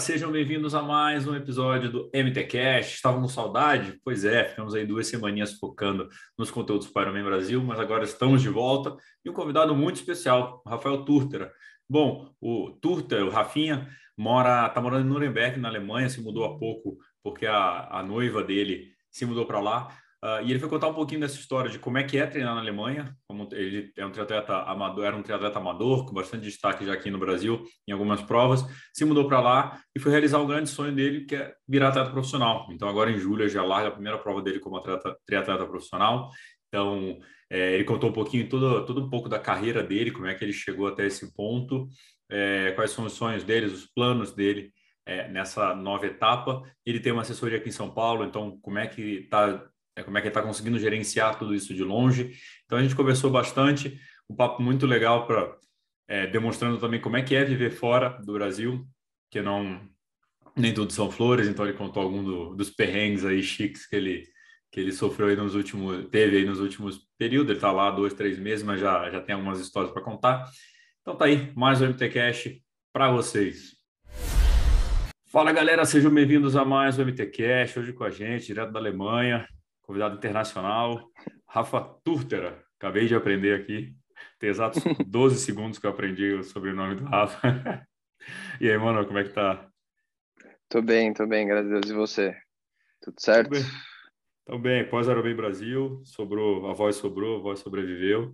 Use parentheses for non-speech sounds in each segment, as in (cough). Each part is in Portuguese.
Sejam bem-vindos a mais um episódio do MTCast. Estavam com saudade? Pois é, ficamos aí duas semaninhas focando nos conteúdos para o Ironman Brasil, mas agora estamos de volta e um convidado muito especial, Rafael Turtera. Bom, o Turter, o Rafinha, mora, tá morando em Nuremberg, na Alemanha, se mudou há pouco porque a, a noiva dele se mudou para lá. Uh, e ele foi contar um pouquinho dessa história de como é que é treinar na Alemanha. Como ele é um triatleta amador, era um triatleta amador com bastante destaque já aqui no Brasil em algumas provas. Se mudou para lá e foi realizar o grande sonho dele, que é virar atleta profissional. Então agora em julho já larga a primeira prova dele como atleta, triatleta profissional. Então é, ele contou um pouquinho todo, todo um pouco da carreira dele, como é que ele chegou até esse ponto, é, quais são os sonhos dele, os planos dele é, nessa nova etapa. Ele tem uma assessoria aqui em São Paulo, então como é que está é, como é que ele está conseguindo gerenciar tudo isso de longe. Então a gente conversou bastante, um papo muito legal para é, demonstrando também como é que é viver fora do Brasil, que não nem tudo são flores. Então ele contou algum do, dos perrengues aí chiques que ele que ele sofreu aí nos últimos teve aí nos últimos períodos. Ele está lá dois três meses, mas já já tem algumas histórias para contar. Então tá aí mais um MT Cash para vocês. Fala galera, sejam bem-vindos a mais um MT Cash. Hoje com a gente, direto da Alemanha, convidado internacional, Rafa Turtera. Acabei de aprender aqui, tem exatos (laughs) 12 segundos que eu aprendi o sobrenome do Rafa. (laughs) e aí, mano, como é que tá? Tô bem, tô bem, graças a Deus. E você? Tudo certo? Tô bem, bem. pós Aerobem Brasil, sobrou, a voz sobrou, a voz sobreviveu.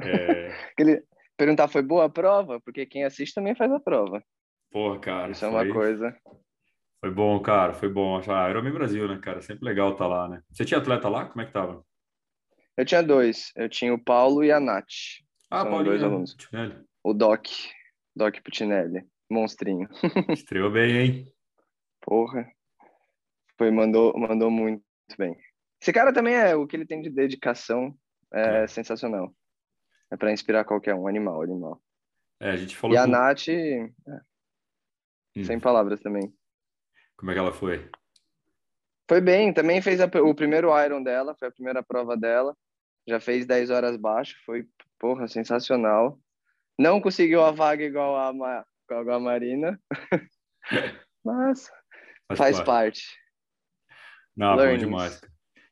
É... (laughs) Ele perguntar, foi boa a prova? Porque quem assiste também faz a prova. Porra, cara. Isso foi... é uma coisa. Foi bom, cara, foi bom. Ah, Ironman Brasil, né, cara? Sempre legal estar tá lá, né? Você tinha atleta lá? Como é que tava? Eu tinha dois. Eu tinha o Paulo e a Nath. Ah, São Paulinho, dois alunos. Putinelli. O Doc. Doc Putinelli. Monstrinho. (laughs) Estreou bem, hein? Porra. Foi, mandou, mandou muito bem. Esse cara também é o que ele tem de dedicação é, é. sensacional. É para inspirar qualquer um, animal, animal. É, a gente falou. E a Nath, é, hum. sem palavras também. Como é que ela foi? Foi bem, também fez a, o primeiro Iron dela, foi a primeira prova dela. Já fez 10 horas baixo, foi, porra, sensacional. Não conseguiu a vaga igual a, igual a Marina, (laughs) mas faz, faz parte. parte. Não, Learnings. bom demais.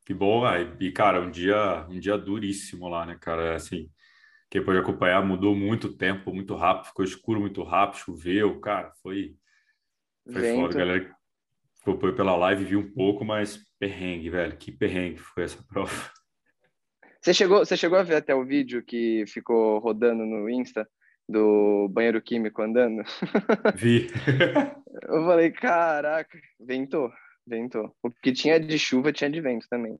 Que bom, véio. e cara, um dia, um dia duríssimo lá, né, cara? Assim, quem pode acompanhar mudou muito tempo, muito rápido, ficou escuro muito rápido, choveu, cara, foi, foi Vento. foda, galera acompanhou pela live, vi um pouco, mas perrengue, velho. Que perrengue foi essa (laughs) prova. Você chegou, você chegou a ver até o vídeo que ficou rodando no Insta do banheiro químico andando? (laughs) Vi. Eu falei, caraca, ventou, ventou. O que tinha de chuva tinha de vento também.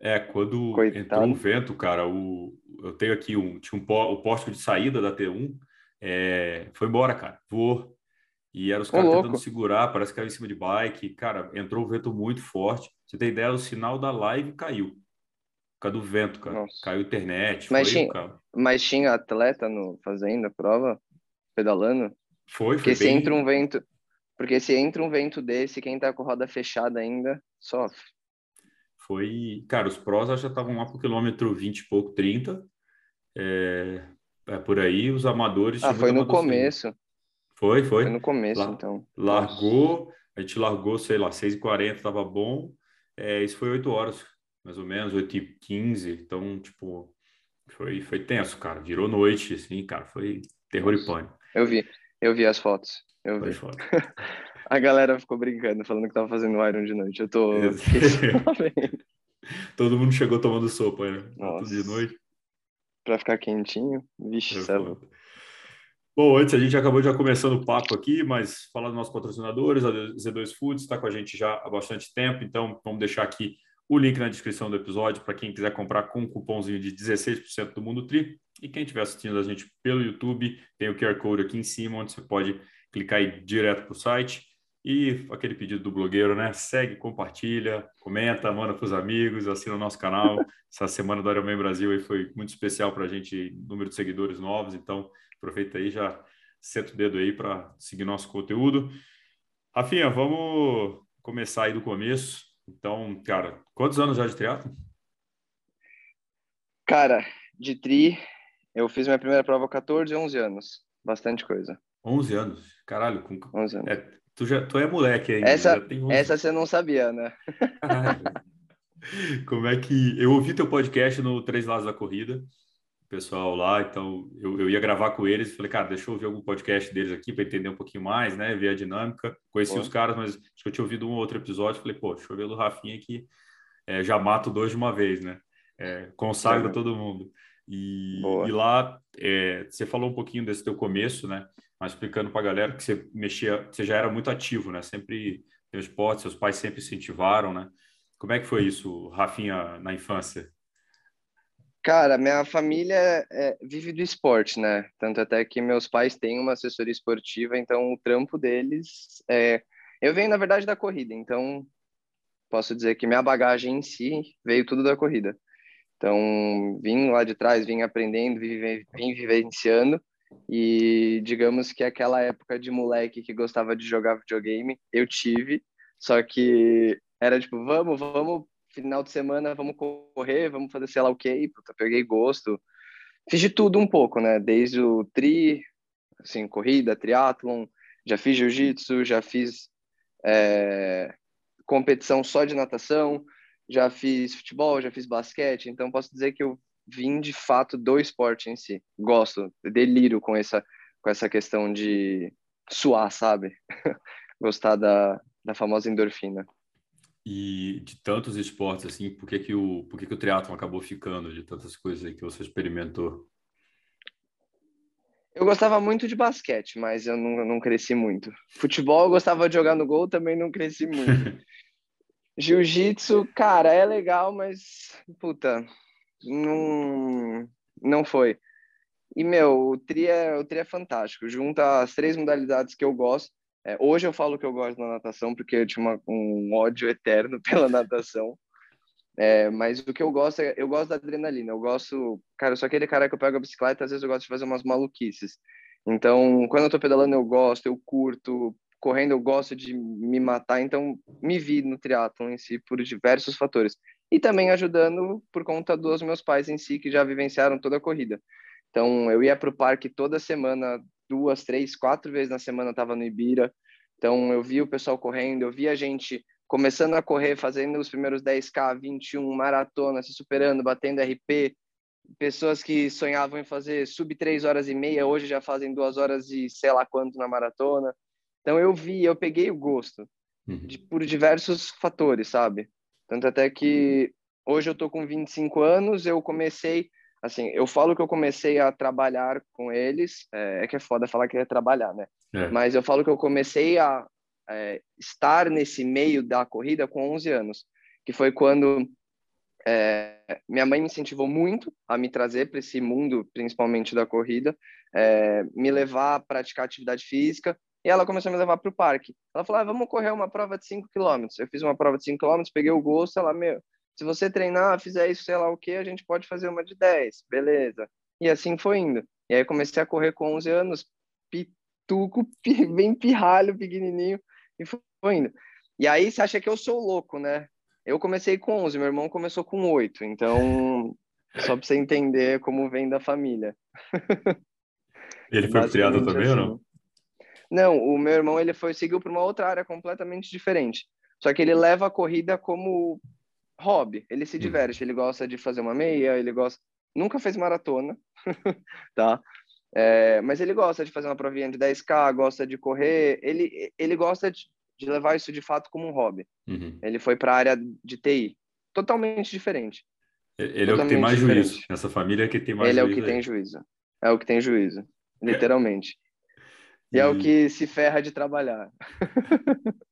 É, quando Coitado. entrou o vento, cara, o, eu tenho aqui um, tinha um, o poste de saída da T1, é, foi embora, cara, voou. E eram os caras tentando segurar, parece que era em cima de bike. Cara, entrou um vento muito forte. Você tem ideia, o sinal da live caiu. Por causa do vento, cara. Nossa. Caiu a internet. Mas, foi, tinha, mas tinha atleta no, fazendo a prova? Pedalando? Foi, foi Porque bem... se entra um vento... Porque se entra um vento desse, quem tá com a roda fechada ainda, sofre. Foi... Cara, os prós já estavam lá pro quilômetro 20 e pouco, 30. É, é por aí, os amadores... Ah, foi no começo. Foi, foi. Foi no começo, La então. Largou, a gente largou, sei lá, 6h40, tava bom. É, isso foi 8 horas, mais ou menos, 8h15. Então, tipo, foi, foi tenso, cara. Virou noite, assim, cara. Foi terror e pânico. Eu vi, eu vi as fotos. Eu vi. (laughs) a galera ficou brincando, falando que tava fazendo Iron de noite. Eu tô. (laughs) Todo mundo chegou tomando sopa, né? Nossa. de noite. Pra ficar quentinho. Vixe, céu. Bom, antes a gente acabou já começando o papo aqui, mas falar dos nossos patrocinadores, a Z2 Foods está com a gente já há bastante tempo, então vamos deixar aqui o link na descrição do episódio para quem quiser comprar com um cupomzinho de 16% do Mundo Tri. E quem estiver assistindo a gente pelo YouTube, tem o QR Code aqui em cima, onde você pode clicar aí direto para o site. E aquele pedido do blogueiro, né? Segue, compartilha, comenta, manda para os amigos, assina o nosso canal. (laughs) Essa semana do Ironman Brasil aí foi muito especial para a gente, número de seguidores novos. Então, aproveita aí, já senta o dedo aí para seguir nosso conteúdo. Rafinha, vamos começar aí do começo. Então, cara, quantos anos já de triatlo? Cara, de tri, eu fiz minha primeira prova com 14, 11 anos. Bastante coisa. 11 anos? Caralho, com... 11 anos. É, tu, já, tu é moleque ainda. Essa, essa você não sabia, né? Caralho. (laughs) Como é que... Eu ouvi teu podcast no Três Lados da Corrida, pessoal lá, então eu, eu ia gravar com eles, falei, cara, deixa eu ouvir algum podcast deles aqui para entender um pouquinho mais, né, ver a dinâmica. Conheci os caras, mas acho que eu tinha ouvido um outro episódio, falei, pô, deixa eu ver o do Rafinha aqui, é, já mato dois de uma vez, né? É, consagra todo mundo. E, e lá, é, você falou um pouquinho desse teu começo, né? Mas explicando para a galera que você mexia, você já era muito ativo, né? Sempre no esporte, seus pais sempre incentivaram, né? Como é que foi isso, Rafinha, na infância? Cara, minha família é, vive do esporte, né? Tanto até que meus pais têm uma assessoria esportiva, então o trampo deles é... Eu venho, na verdade, da corrida, então posso dizer que minha bagagem em si veio tudo da corrida. Então, vim lá de trás, vim aprendendo, vim, vim vivenciando. E digamos que aquela época de moleque que gostava de jogar videogame, eu tive. Só que era tipo, vamos, vamos, final de semana, vamos correr, vamos fazer sei lá o. Puta, peguei gosto. Fiz de tudo um pouco, né? Desde o tri, assim, corrida, triatlon, já fiz jiu-jitsu, já fiz é, competição só de natação, já fiz futebol, já fiz basquete, então posso dizer que eu vim de fato do esporte em si. Gosto, deliro com essa com essa questão de suar, sabe? (laughs) Gostar da, da famosa endorfina. E de tantos esportes assim, por que que o por que que o triatlon acabou ficando de tantas coisas aí que você experimentou? Eu gostava muito de basquete, mas eu não, não cresci muito. Futebol eu gostava de jogar no gol, também não cresci muito. (laughs) Jiu-jitsu, cara, é legal, mas puta, não não foi. E meu, o tri é, o tri é fantástico, junta as três modalidades que eu gosto. É, hoje eu falo que eu gosto da natação porque eu tinha uma, um ódio eterno (laughs) pela natação. É, mas o que eu gosto é, eu gosto da adrenalina. Eu gosto, cara, eu sou aquele cara que eu pego a bicicleta, às vezes eu gosto de fazer umas maluquices. Então, quando eu tô pedalando, eu gosto, eu curto, correndo eu gosto de me matar, então me vi no triatlon em si por diversos fatores. E também ajudando por conta dos meus pais em si, que já vivenciaram toda a corrida. Então, eu ia para o parque toda semana, duas, três, quatro vezes na semana estava no Ibira. Então, eu via o pessoal correndo, eu via a gente começando a correr, fazendo os primeiros 10K, 21, maratona, se superando, batendo RP. Pessoas que sonhavam em fazer sub 3 horas e meia, hoje já fazem duas horas e sei lá quanto na maratona. Então eu vi, eu peguei o gosto uhum. de, por diversos fatores, sabe? Tanto até que hoje eu tô com 25 anos, eu comecei, assim, eu falo que eu comecei a trabalhar com eles, é, é que é foda falar que é trabalhar, né? É. Mas eu falo que eu comecei a é, estar nesse meio da corrida com 11 anos, que foi quando é, minha mãe me incentivou muito a me trazer para esse mundo, principalmente da corrida, é, me levar a praticar atividade física e ela começou a me levar para o parque. Ela falou: ah, vamos correr uma prova de 5 km. Eu fiz uma prova de 5 km, peguei o gosto. Ela, meu, se você treinar, fizer isso, sei lá o que, a gente pode fazer uma de 10, beleza. E assim foi indo. E aí comecei a correr com 11 anos, pituco, (laughs) bem pirralho, pequenininho, e foi indo. E aí você acha que eu sou louco, né? Eu comecei com 11, meu irmão começou com 8, então (laughs) só para você entender como vem da família. Ele foi criado também assim. ou não? Não, o meu irmão ele foi seguiu para uma outra área completamente diferente. Só que ele leva a corrida como hobby. Ele se diverte, ele gosta de fazer uma meia, ele gosta. Nunca fez maratona, (laughs) tá? É, mas ele gosta de fazer uma provinha de 10K, gosta de correr. Ele, ele gosta de, de levar isso de fato como um hobby. Uhum. Ele foi para a área de TI, totalmente diferente. Ele totalmente é o que tem mais diferente. juízo. Essa família é que tem mais ele juízo. Ele é o que aí. tem juízo. É o que tem juízo, literalmente. (laughs) E, é o que se ferra de trabalhar. (laughs)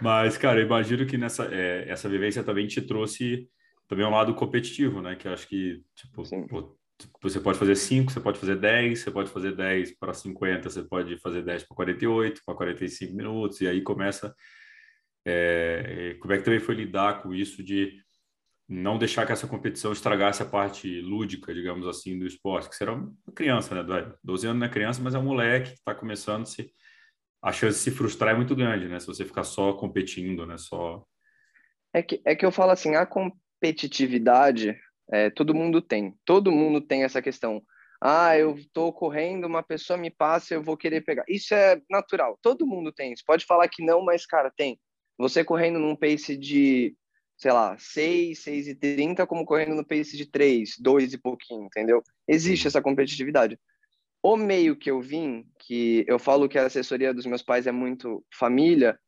Mas, cara, imagino que nessa é, essa vivência também te trouxe também um lado competitivo, né? Que acho que, tipo, pô, você pode fazer 5, você pode fazer 10, você pode fazer 10 para 50, você pode fazer 10 para 48, para 45 minutos, e aí começa. É, como é que também foi lidar com isso de não deixar que essa competição estragasse a parte lúdica, digamos assim, do esporte? Que você era uma criança, né? 12 anos não é criança, mas é um moleque que está começando a se. A chance de se frustrar é muito grande, né? Se você ficar só competindo, né? Só. É que, é que eu falo assim, a competitividade é, todo mundo tem. Todo mundo tem essa questão. Ah, eu estou correndo, uma pessoa me passa, eu vou querer pegar. Isso é natural. Todo mundo tem. Você pode falar que não, mas, cara, tem. Você correndo num pace de, sei lá, 6, 6 e 30, como correndo no pace de 3, 2 e pouquinho, entendeu? Existe essa competitividade. O meio que eu vim, que eu falo que a assessoria dos meus pais é muito família,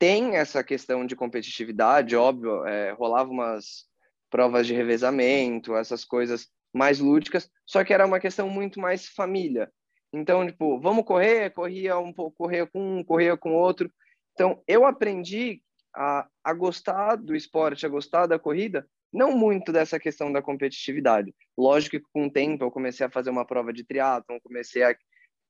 tem essa questão de competitividade, óbvio, é, rolava umas provas de revezamento, essas coisas mais lúdicas, só que era uma questão muito mais família. Então, tipo, vamos correr, corria um pouco, corria com um, corria com outro. Então, eu aprendi a, a gostar do esporte, a gostar da corrida, não muito dessa questão da competitividade. Lógico que com o tempo eu comecei a fazer uma prova de triatlon, comecei a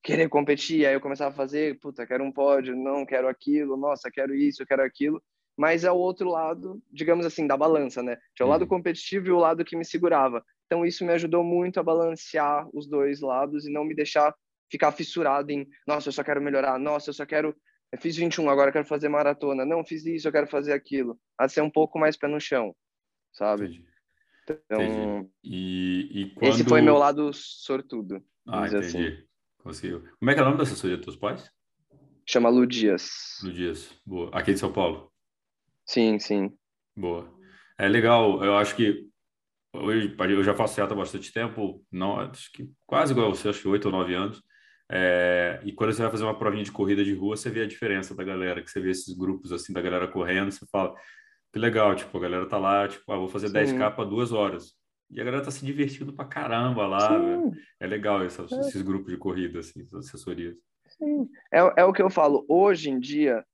querer competir, aí eu começava a fazer, puta, quero um pódio, não quero aquilo, nossa, quero isso, quero aquilo mas é o outro lado, digamos assim, da balança, né? Tinha o lado uhum. competitivo e o lado que me segurava. Então isso me ajudou muito a balancear os dois lados e não me deixar ficar fissurado em, nossa, eu só quero melhorar, nossa, eu só quero, eu fiz 21, agora quero fazer maratona, não, fiz isso, eu quero fazer aquilo. A ser um pouco mais pé no chão, sabe? Entendi. Então, entendi. E, e quando... esse foi meu lado sortudo. Ah, entendi. Assim. Conseguiu. Como é que é o nome da assessoria dos teus pais? Chama Ludias. Ludias, boa. Aqui de São Paulo? Sim, sim. Boa. É legal, eu acho que hoje eu já faço teatro há bastante tempo, não, acho que quase igual você, acho que oito ou nove anos. É, e quando você vai fazer uma provinha de corrida de rua, você vê a diferença da galera, que você vê esses grupos assim da galera correndo, você fala, que legal, tipo, a galera tá lá, tipo, ah, vou fazer Sim. 10k para duas horas. E a galera tá se divertindo pra caramba lá, É legal esses, é. esses grupos de corrida, assim, essas assessorias. Sim. É, é o que eu falo, hoje em dia,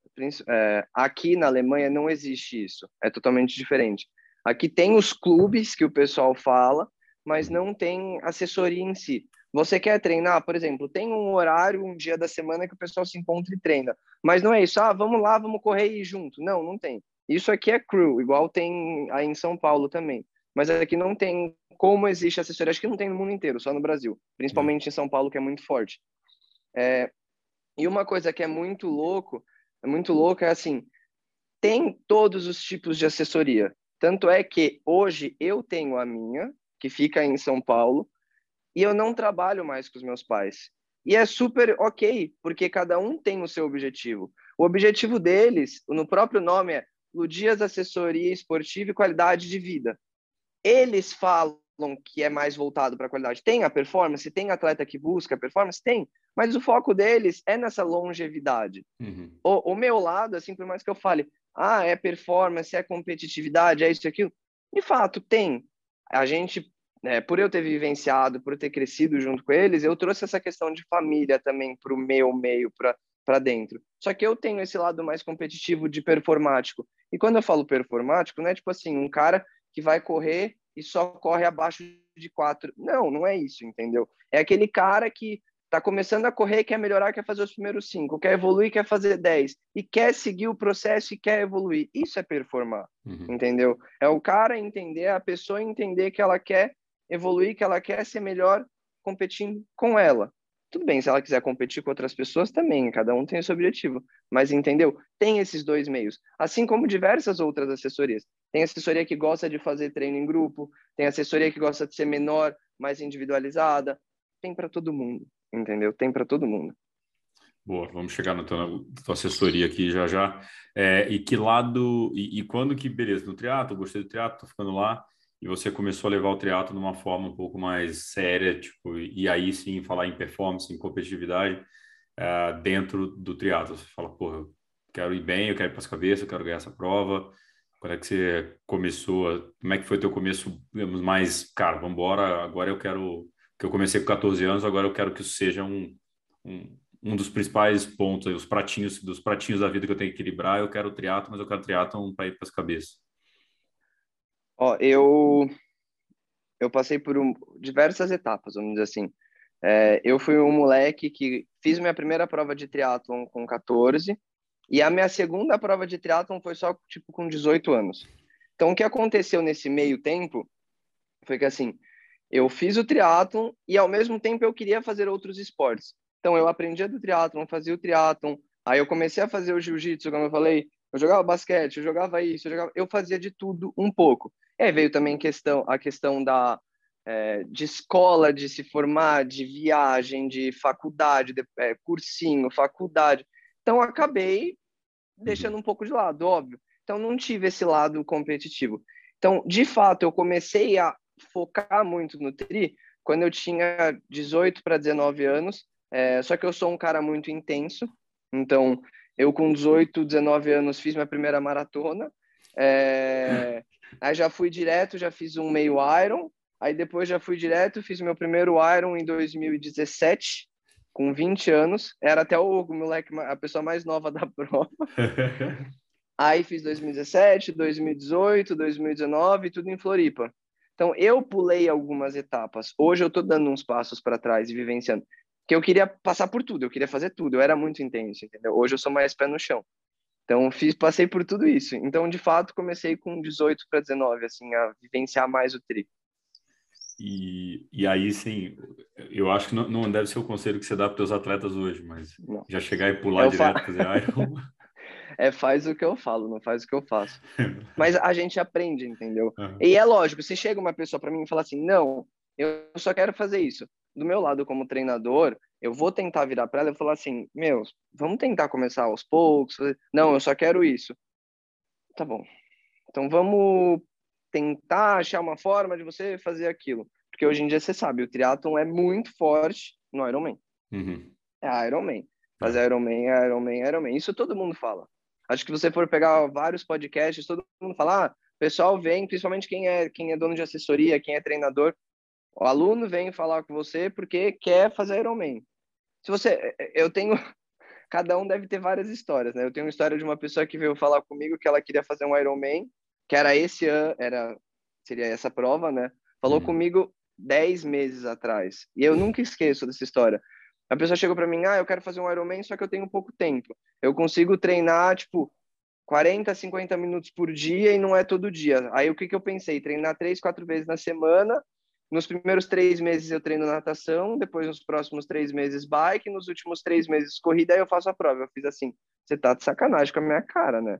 é, aqui na Alemanha não existe isso, é totalmente diferente. Aqui tem os clubes que o pessoal fala, mas não tem assessoria em si. Você quer treinar, por exemplo, tem um horário, um dia da semana que o pessoal se encontra e treina, mas não é isso, ah, vamos lá, vamos correr e ir junto. Não, não tem. Isso aqui é crew, igual tem aí em São Paulo também. Mas aqui não tem como existe assessoria, acho que não tem no mundo inteiro, só no Brasil, principalmente em São Paulo, que é muito forte. É, e uma coisa que é muito louco é muito louco, é assim, tem todos os tipos de assessoria. Tanto é que hoje eu tenho a minha, que fica em São Paulo, e eu não trabalho mais com os meus pais. E é super ok, porque cada um tem o seu objetivo. O objetivo deles, no próprio nome, é Ludias Assessoria Esportiva e Qualidade de Vida. Eles falam que é mais voltado para a qualidade. Tem a performance, tem atleta que busca performance, tem, mas o foco deles é nessa longevidade. Uhum. O, o, meu lado, assim, por mais que eu fale, ah, é performance, é competitividade, é isso e aquilo, de fato tem. A gente, é, por eu ter vivenciado, por eu ter crescido junto com eles, eu trouxe essa questão de família também para o meu meio, para dentro. Só que eu tenho esse lado mais competitivo de performático. E quando eu falo performático, não é tipo assim, um cara que vai correr e só corre abaixo de quatro. Não, não é isso, entendeu? É aquele cara que está começando a correr, quer melhorar, quer fazer os primeiros cinco, quer evoluir, quer fazer dez, e quer seguir o processo e quer evoluir. Isso é performar, uhum. entendeu? É o cara entender, a pessoa entender que ela quer evoluir, que ela quer ser melhor competindo com ela. Tudo bem, se ela quiser competir com outras pessoas também, cada um tem esse objetivo. Mas entendeu? Tem esses dois meios. Assim como diversas outras assessorias. Tem assessoria que gosta de fazer treino em grupo, tem assessoria que gosta de ser menor, mais individualizada. Tem para todo mundo entendeu? Tem para todo mundo. Boa, vamos chegar na tua, tua assessoria aqui já já. É, e que lado, e, e, quando que, beleza, no triatlo, gostei do triatlo, tô ficando lá, e você começou a levar o triatlo de uma forma um pouco mais séria, tipo, e aí sim falar em performance, em competitividade é, dentro do triatlo. Você fala, porra, eu quero ir bem, eu quero ir para as cabeças, eu quero ganhar essa prova. Quando é que você começou? Como é que foi teu começo, digamos, mais, cara, vamos embora, agora eu quero que eu comecei com 14 anos, agora eu quero que isso seja um, um, um dos principais pontos, os pratinhos dos pratinhos da vida que eu tenho que equilibrar. Eu quero triatlo, mas eu quero triatlo para ir para as cabeças. Ó, eu eu passei por um, diversas etapas, vamos dizer assim. É, eu fui um moleque que fiz minha primeira prova de triatlon com 14 e a minha segunda prova de triatlon foi só tipo com 18 anos. Então o que aconteceu nesse meio tempo foi que assim, eu fiz o triatlon e ao mesmo tempo eu queria fazer outros esportes. Então eu aprendia do triatlon, fazia o triatlon, aí eu comecei a fazer o jiu-jitsu, como eu falei, eu jogava basquete, eu jogava isso, eu, jogava... eu fazia de tudo um pouco. É, veio também questão, a questão da, é, de escola, de se formar, de viagem, de faculdade, de, é, cursinho, faculdade. Então, acabei deixando um pouco de lado, óbvio. Então, não tive esse lado competitivo. Então, de fato, eu comecei a focar muito no tri quando eu tinha 18 para 19 anos, é, só que eu sou um cara muito intenso, então eu com 18, 19 anos fiz minha primeira maratona, é, aí já fui direto, já fiz um meio Iron, Aí depois já fui direto, fiz meu primeiro Iron em 2017, com 20 anos. Era até o moleque, a pessoa mais nova da (laughs) prova. Aí fiz 2017, 2018, 2019, tudo em Floripa. Então eu pulei algumas etapas. Hoje eu tô dando uns passos para trás e vivenciando. Que eu queria passar por tudo, eu queria fazer tudo. Eu era muito intenso, entendeu? Hoje eu sou mais pé no chão. Então fiz, passei por tudo isso. Então de fato comecei com 18 para 19 assim a vivenciar mais o tri. E, e aí, sim, eu acho que não, não deve ser o conselho que você dá para os atletas hoje, mas não. já chegar e pular eu direto, fa... fazer Iron... É, faz o que eu falo, não faz o que eu faço. (laughs) Mas a gente aprende, entendeu? Uhum. E é lógico, se chega uma pessoa para mim e fala assim, não, eu só quero fazer isso. Do meu lado, como treinador, eu vou tentar virar para ela e falar assim, meu, vamos tentar começar aos poucos. Não, eu só quero isso. Tá bom. Então vamos tentar achar uma forma de você fazer aquilo. Porque hoje em dia você sabe, o triatlon é muito forte no Ironman. Uhum. É Ironman. Fazer é. Ironman, Ironman, Ironman. Isso todo mundo fala. Acho que você for pegar vários podcasts, todo mundo fala, ah, o pessoal vem, principalmente quem é, quem é dono de assessoria, quem é treinador, o aluno vem falar com você porque quer fazer Ironman. Se você, eu tenho, (laughs) cada um deve ter várias histórias, né? Eu tenho uma história de uma pessoa que veio falar comigo que ela queria fazer um Ironman que era esse ano, era seria essa prova, né? Falou uhum. comigo dez meses atrás. E eu nunca esqueço dessa história. A pessoa chegou para mim, ah, eu quero fazer um Ironman, só que eu tenho pouco tempo. Eu consigo treinar, tipo, 40, 50 minutos por dia e não é todo dia. Aí o que, que eu pensei? Treinar três, quatro vezes na semana. Nos primeiros três meses eu treino natação, depois nos próximos três meses bike, nos últimos três meses corrida, aí eu faço a prova. Eu fiz assim, você tá de sacanagem com a minha cara, né?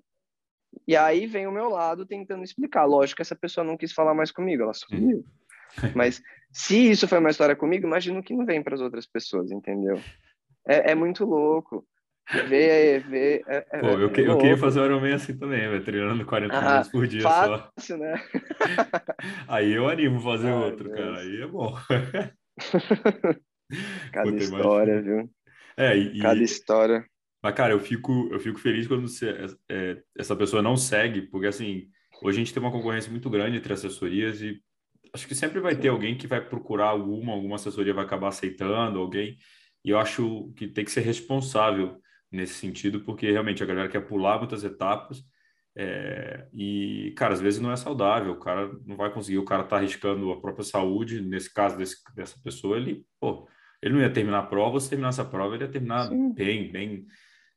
E aí vem o meu lado tentando explicar. Lógico que essa pessoa não quis falar mais comigo, ela sumiu. (laughs) Mas se isso foi uma história comigo, imagino que não vem para as outras pessoas, entendeu? É, é muito louco. Ver, ver. É, é Pô, eu, que, eu queria fazer o Ironman assim também, véio, treinando 40 ah, minutos por dia fácil, só. né? (laughs) aí eu animo fazer Ai, outro, Deus. cara. Aí é bom. (laughs) Cada Pô, história, viu? É, e, Cada história. Mas, cara, eu fico, eu fico feliz quando você, é, essa pessoa não segue, porque, assim, hoje a gente tem uma concorrência muito grande entre assessorias e acho que sempre vai ter alguém que vai procurar alguma, alguma assessoria vai acabar aceitando alguém, e eu acho que tem que ser responsável nesse sentido, porque realmente a galera quer pular muitas etapas, é, e, cara, às vezes não é saudável, o cara não vai conseguir, o cara tá arriscando a própria saúde, nesse caso desse, dessa pessoa, ele, pô, ele não ia terminar a prova, se terminasse a prova, ele ia terminar Sim. bem, bem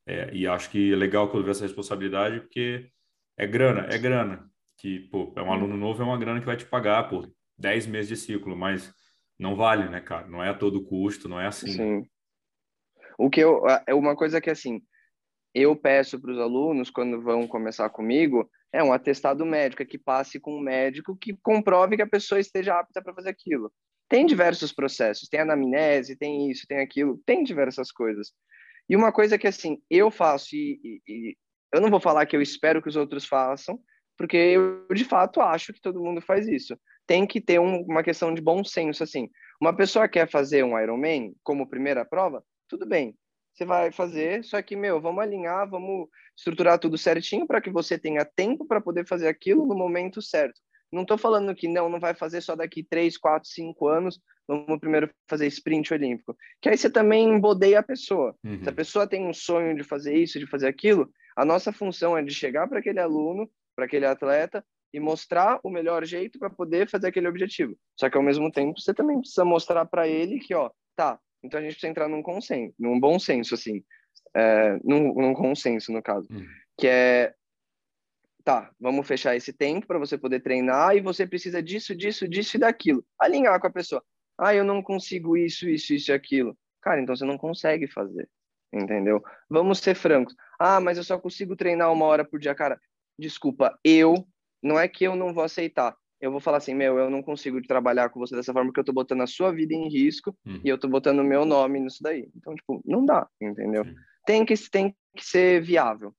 é, e acho que é legal quando vê essa responsabilidade, porque é grana, é grana. Que, pô, é um aluno novo, é uma grana que vai te pagar por 10 meses de ciclo, mas não vale, né, cara? Não é a todo custo, não é assim. Sim. O que eu, é uma coisa que, assim, eu peço para os alunos, quando vão começar comigo, é um atestado médico, é que passe com um médico que comprove que a pessoa esteja apta para fazer aquilo. Tem diversos processos, tem anamnese, tem isso, tem aquilo, tem diversas coisas. E uma coisa que, assim, eu faço, e, e, e, eu não vou falar que eu espero que os outros façam, porque eu, de fato, acho que todo mundo faz isso. Tem que ter um, uma questão de bom senso, assim. Uma pessoa quer fazer um Ironman como primeira prova, tudo bem, você vai fazer, só que, meu, vamos alinhar, vamos estruturar tudo certinho para que você tenha tempo para poder fazer aquilo no momento certo. Não estou falando que não, não vai fazer só daqui 3, 4, 5 anos, vamos primeiro fazer sprint olímpico. Que aí você também embodeia a pessoa. Uhum. Se a pessoa tem um sonho de fazer isso, de fazer aquilo, a nossa função é de chegar para aquele aluno, para aquele atleta, e mostrar o melhor jeito para poder fazer aquele objetivo. Só que ao mesmo tempo você também precisa mostrar para ele que, ó, tá, então a gente precisa entrar num consenso, num bom senso, assim, é, num, num, consenso, no caso, hum. que é, tá, vamos fechar esse tempo para você poder treinar e você precisa disso, disso, disso e daquilo. Alinhar com a pessoa. Ah, eu não consigo isso, isso, isso e aquilo. Cara, então você não consegue fazer, entendeu? Vamos ser francos. Ah, mas eu só consigo treinar uma hora por dia. Cara, desculpa, eu, não é que eu não vou aceitar. Eu vou falar assim, meu, eu não consigo trabalhar com você dessa forma porque eu tô botando a sua vida em risco hum. e eu tô botando o meu nome nisso daí. Então, tipo, não dá, entendeu? Tem que, tem que ser viável.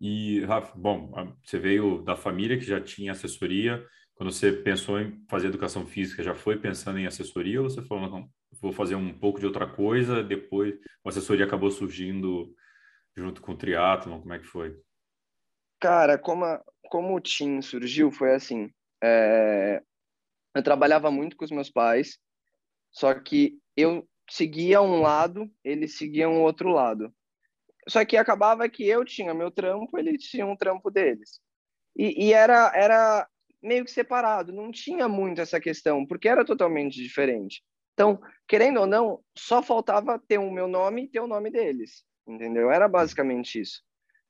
E, Rafa, bom, você veio da família que já tinha assessoria. Quando você pensou em fazer educação física, já foi pensando em assessoria ou você falou, não, vou fazer um pouco de outra coisa, depois a assessoria acabou surgindo junto com o triatlon, como é que foi? Cara, como, a, como o Team surgiu, foi assim, é, eu trabalhava muito com os meus pais, só que eu seguia um lado, eles seguiam o outro lado. Só que acabava que eu tinha meu trampo, eles tinham um trampo deles. E, e era, era meio que separado, não tinha muito essa questão, porque era totalmente diferente. Então, querendo ou não, só faltava ter o meu nome e ter o nome deles, entendeu? Era basicamente isso.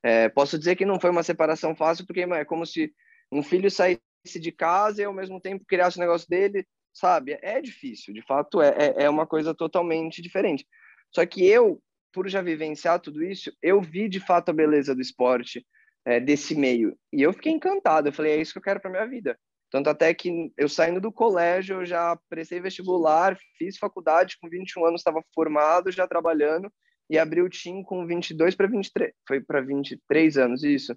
É, posso dizer que não foi uma separação fácil, porque é como se um filho saísse de casa e ao mesmo tempo criasse o negócio dele, sabe? É difícil, de fato é, é, é uma coisa totalmente diferente. Só que eu, por já vivenciar tudo isso, eu vi de fato a beleza do esporte, é, desse meio. E eu fiquei encantado. Eu falei, é isso que eu quero para minha vida. Tanto até que eu saindo do colégio, eu já prestei vestibular, fiz faculdade com 21 anos, estava formado, já trabalhando, e abri o TIM com 22 para 23, foi para 23 anos isso,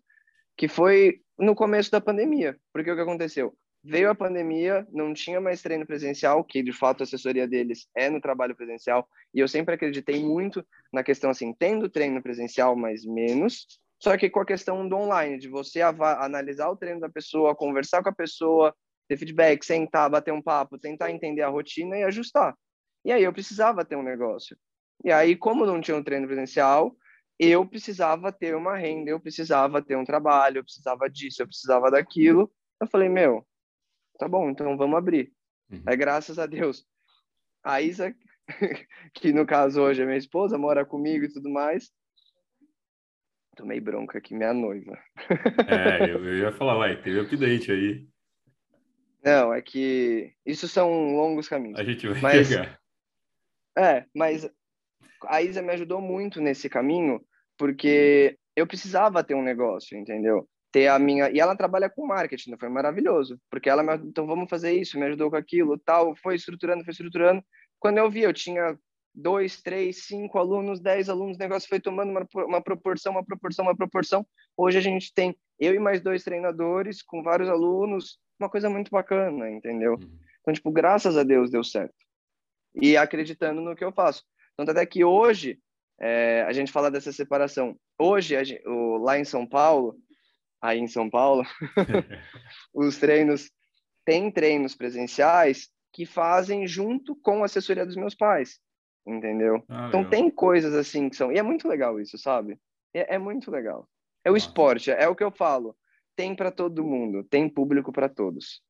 que foi no começo da pandemia. Porque o que aconteceu? Veio a pandemia, não tinha mais treino presencial, que de fato a assessoria deles é no trabalho presencial, e eu sempre acreditei muito na questão assim, tendo treino presencial, mas menos, só que com a questão do online, de você analisar o treino da pessoa, conversar com a pessoa, ter feedback, sentar, bater um papo, tentar entender a rotina e ajustar. E aí eu precisava ter um negócio. E aí, como não tinha um treino presencial, eu precisava ter uma renda, eu precisava ter um trabalho, eu precisava disso, eu precisava daquilo. Eu falei, meu, tá bom, então vamos abrir. Uhum. Aí, graças a Deus, a Isa, (laughs) que no caso hoje é minha esposa, mora comigo e tudo mais, Tomei bronca aqui, minha noiva. É, eu, eu ia falar, uai, teve update aí. Não, é que isso são longos caminhos. A gente vai mas, chegar. É, mas a Isa me ajudou muito nesse caminho, porque eu precisava ter um negócio, entendeu? Ter a minha. E ela trabalha com marketing, foi maravilhoso, porque ela me. Então vamos fazer isso, me ajudou com aquilo, tal, foi estruturando, foi estruturando. Quando eu vi, eu tinha dois, três, cinco alunos, dez alunos, o negócio foi tomando uma, uma proporção, uma proporção, uma proporção. Hoje a gente tem eu e mais dois treinadores com vários alunos, uma coisa muito bacana, entendeu? Uhum. Então, tipo, graças a Deus deu certo. E acreditando no que eu faço. Tanto até que hoje, é, a gente fala dessa separação. Hoje, gente, o, lá em São Paulo, aí em São Paulo, (laughs) (laughs) os treinos, tem treinos presenciais que fazem junto com a assessoria dos meus pais entendeu? Ah, então tem coisas assim que são. E é muito legal isso, sabe? É, é muito legal. É o Nossa. esporte, é o que eu falo. Tem para todo mundo, tem público para todos.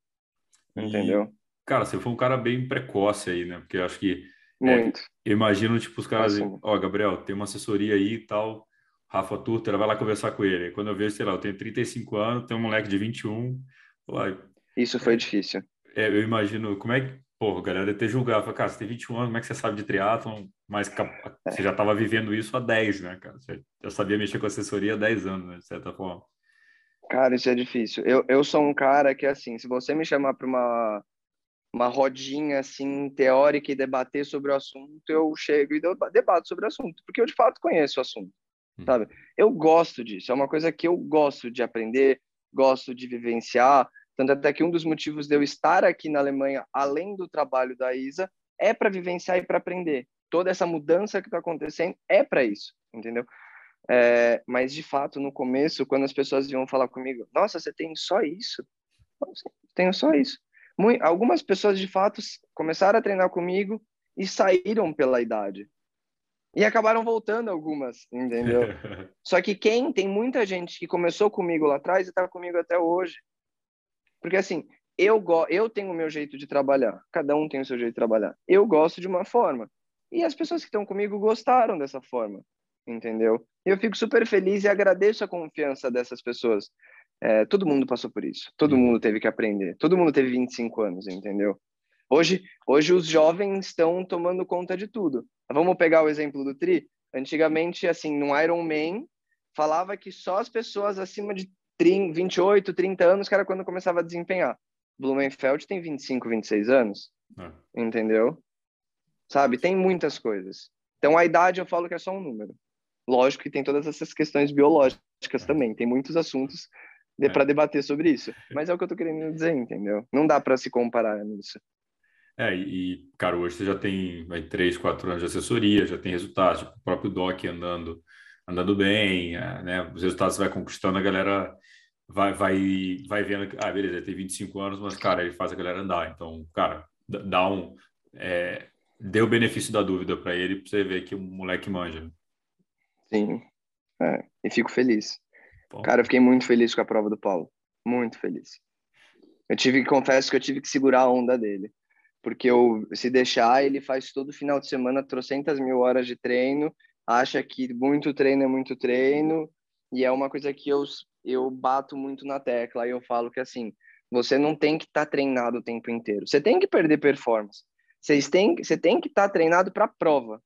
Entendeu? E, cara, você foi um cara bem precoce aí, né? Porque eu acho que. É, muito. É, eu imagino, tipo, os caras. Ó, oh, Gabriel, tem uma assessoria aí e tal. Rafa Turter, vai lá conversar com ele. Quando eu vejo, sei lá, eu tenho 35 anos, tenho um moleque de 21. Lá, Isso foi difícil. É, eu imagino, como é que Pô, a galera julgado. Falei, cara, você tem 21 anos, como é que você sabe de triatlon? Mas você já estava vivendo isso há 10, né, cara? Você já sabia mexer com assessoria há 10 anos, né, de certa forma. Cara, isso é difícil. Eu, eu sou um cara que, assim, se você me chamar para uma, uma rodinha, assim, teórica e debater sobre o assunto, eu chego e debato sobre o assunto, porque eu, de fato, conheço o assunto, hum. sabe? Eu gosto disso, é uma coisa que eu gosto de aprender, gosto de vivenciar, tanto até que um dos motivos de eu estar aqui na Alemanha, além do trabalho da Isa, é para vivenciar e para aprender. Toda essa mudança que está acontecendo é para isso, entendeu? É, mas de fato, no começo, quando as pessoas iam falar comigo, nossa, você tem só isso? Eu, tenho só isso. Muito, algumas pessoas de fato começaram a treinar comigo e saíram pela idade. E acabaram voltando algumas, entendeu? (laughs) Só que quem tem muita gente que começou comigo lá atrás e está comigo até hoje. Porque assim, eu, go eu tenho o meu jeito de trabalhar, cada um tem o seu jeito de trabalhar. Eu gosto de uma forma. E as pessoas que estão comigo gostaram dessa forma, entendeu? Eu fico super feliz e agradeço a confiança dessas pessoas. É, todo mundo passou por isso, todo uhum. mundo teve que aprender, todo mundo teve 25 anos, entendeu? Hoje, hoje os jovens estão tomando conta de tudo. Vamos pegar o exemplo do Tri? Antigamente, assim, no Iron Man, falava que só as pessoas acima de 30, 28, 30 anos que era quando começava a desempenhar. Blumenfeld tem 25, 26 anos, é. entendeu? Sabe, tem muitas coisas. Então, a idade eu falo que é só um número. Lógico que tem todas essas questões biológicas também, tem muitos assuntos é. para debater sobre isso. Mas é o que eu tô querendo dizer, entendeu? Não dá para se comparar nisso. É, e, cara, hoje você já tem vai, três, quatro anos de assessoria, já tem resultados, tipo, o próprio DOC andando, andando bem, é, né? Os resultados você vai conquistando, a galera vai, vai, vai vendo que, ah, beleza, ele tem 25 anos, mas, cara, ele faz a galera andar. Então, cara, dá um. É, dê o benefício da dúvida para ele, para você ver que o moleque manja. Sim, é, e fico feliz. Bom. Cara, eu fiquei muito feliz com a prova do Paulo. Muito feliz. Eu tive que, confesso que eu tive que segurar a onda dele. Porque eu, se deixar, ele faz todo final de semana trocentas mil horas de treino, acha que muito treino é muito treino, e é uma coisa que eu, eu bato muito na tecla, e eu falo que assim, você não tem que estar tá treinado o tempo inteiro. Você tem que perder performance. Vocês têm, você tem que estar tá treinado para a prova.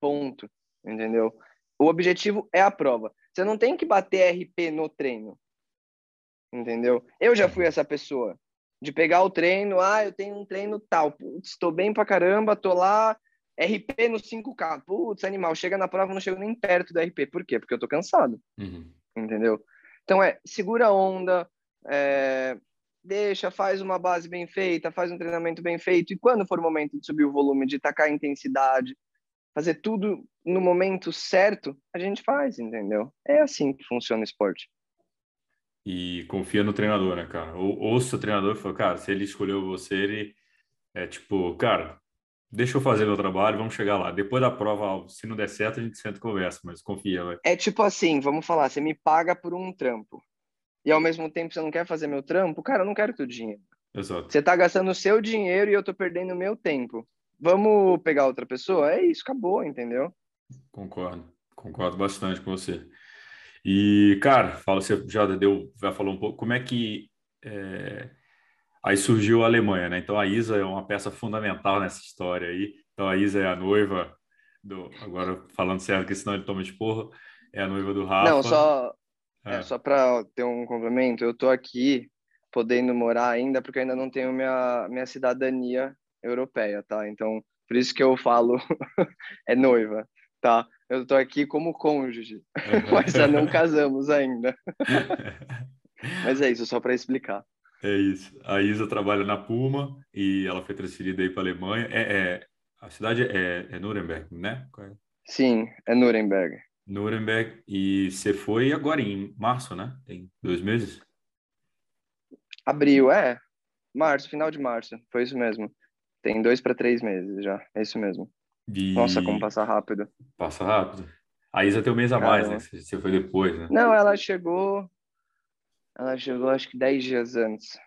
Ponto. Entendeu? O objetivo é a prova. Você não tem que bater RP no treino. Entendeu? Eu já fui essa pessoa de pegar o treino, ah, eu tenho um treino tal, putz, tô bem pra caramba, tô lá, RP no 5K, putz, animal, chega na prova, não chego nem perto do RP. Por quê? Porque eu tô cansado. Uhum. Entendeu? Então é, segura a onda, é, deixa, faz uma base bem feita, faz um treinamento bem feito, e quando for o momento de subir o volume, de tacar a intensidade, fazer tudo no momento certo, a gente faz, entendeu? É assim que funciona o esporte. E confia no treinador, né, cara? Ou, ouça o treinador e fala, cara, se ele escolheu você, ele é tipo, cara, deixa eu fazer meu trabalho, vamos chegar lá. Depois da prova, se não der certo, a gente senta e conversa, mas confia, vai. É tipo assim, vamos falar, você me paga por um trampo. E ao mesmo tempo você não quer fazer meu trampo, cara, eu não quero teu dinheiro. Exato. Você tá gastando o seu dinheiro e eu tô perdendo o meu tempo vamos pegar outra pessoa? É isso, acabou, entendeu? Concordo, concordo bastante com você. E, cara, fala, você já deu, já falou um pouco, como é que é, aí surgiu a Alemanha, né? Então a Isa é uma peça fundamental nessa história aí. Então a Isa é a noiva do, agora falando certo, que senão ele toma esporro, é a noiva do Rafa. Não, só, é. É, só para ter um complemento, eu tô aqui podendo morar ainda porque ainda não tenho minha, minha cidadania europeia, tá? Então, por isso que eu falo (laughs) é noiva, tá? Eu tô aqui como cônjuge, (laughs) mas já não casamos ainda. (laughs) mas é isso, só para explicar. É isso. A Isa trabalha na Puma e ela foi transferida aí para a Alemanha. É, é, a cidade é, é Nuremberg, né? É? Sim, é Nuremberg. Nuremberg. E você foi agora em março, né? Tem dois meses? Abril, é. Março, final de março. Foi isso mesmo. Tem dois para três meses já, é isso mesmo. E... Nossa, como passa rápido. Passa rápido. A Isa tem um mês a mais, né? Você foi depois, né? Não, ela chegou. Ela chegou acho que dez dias antes.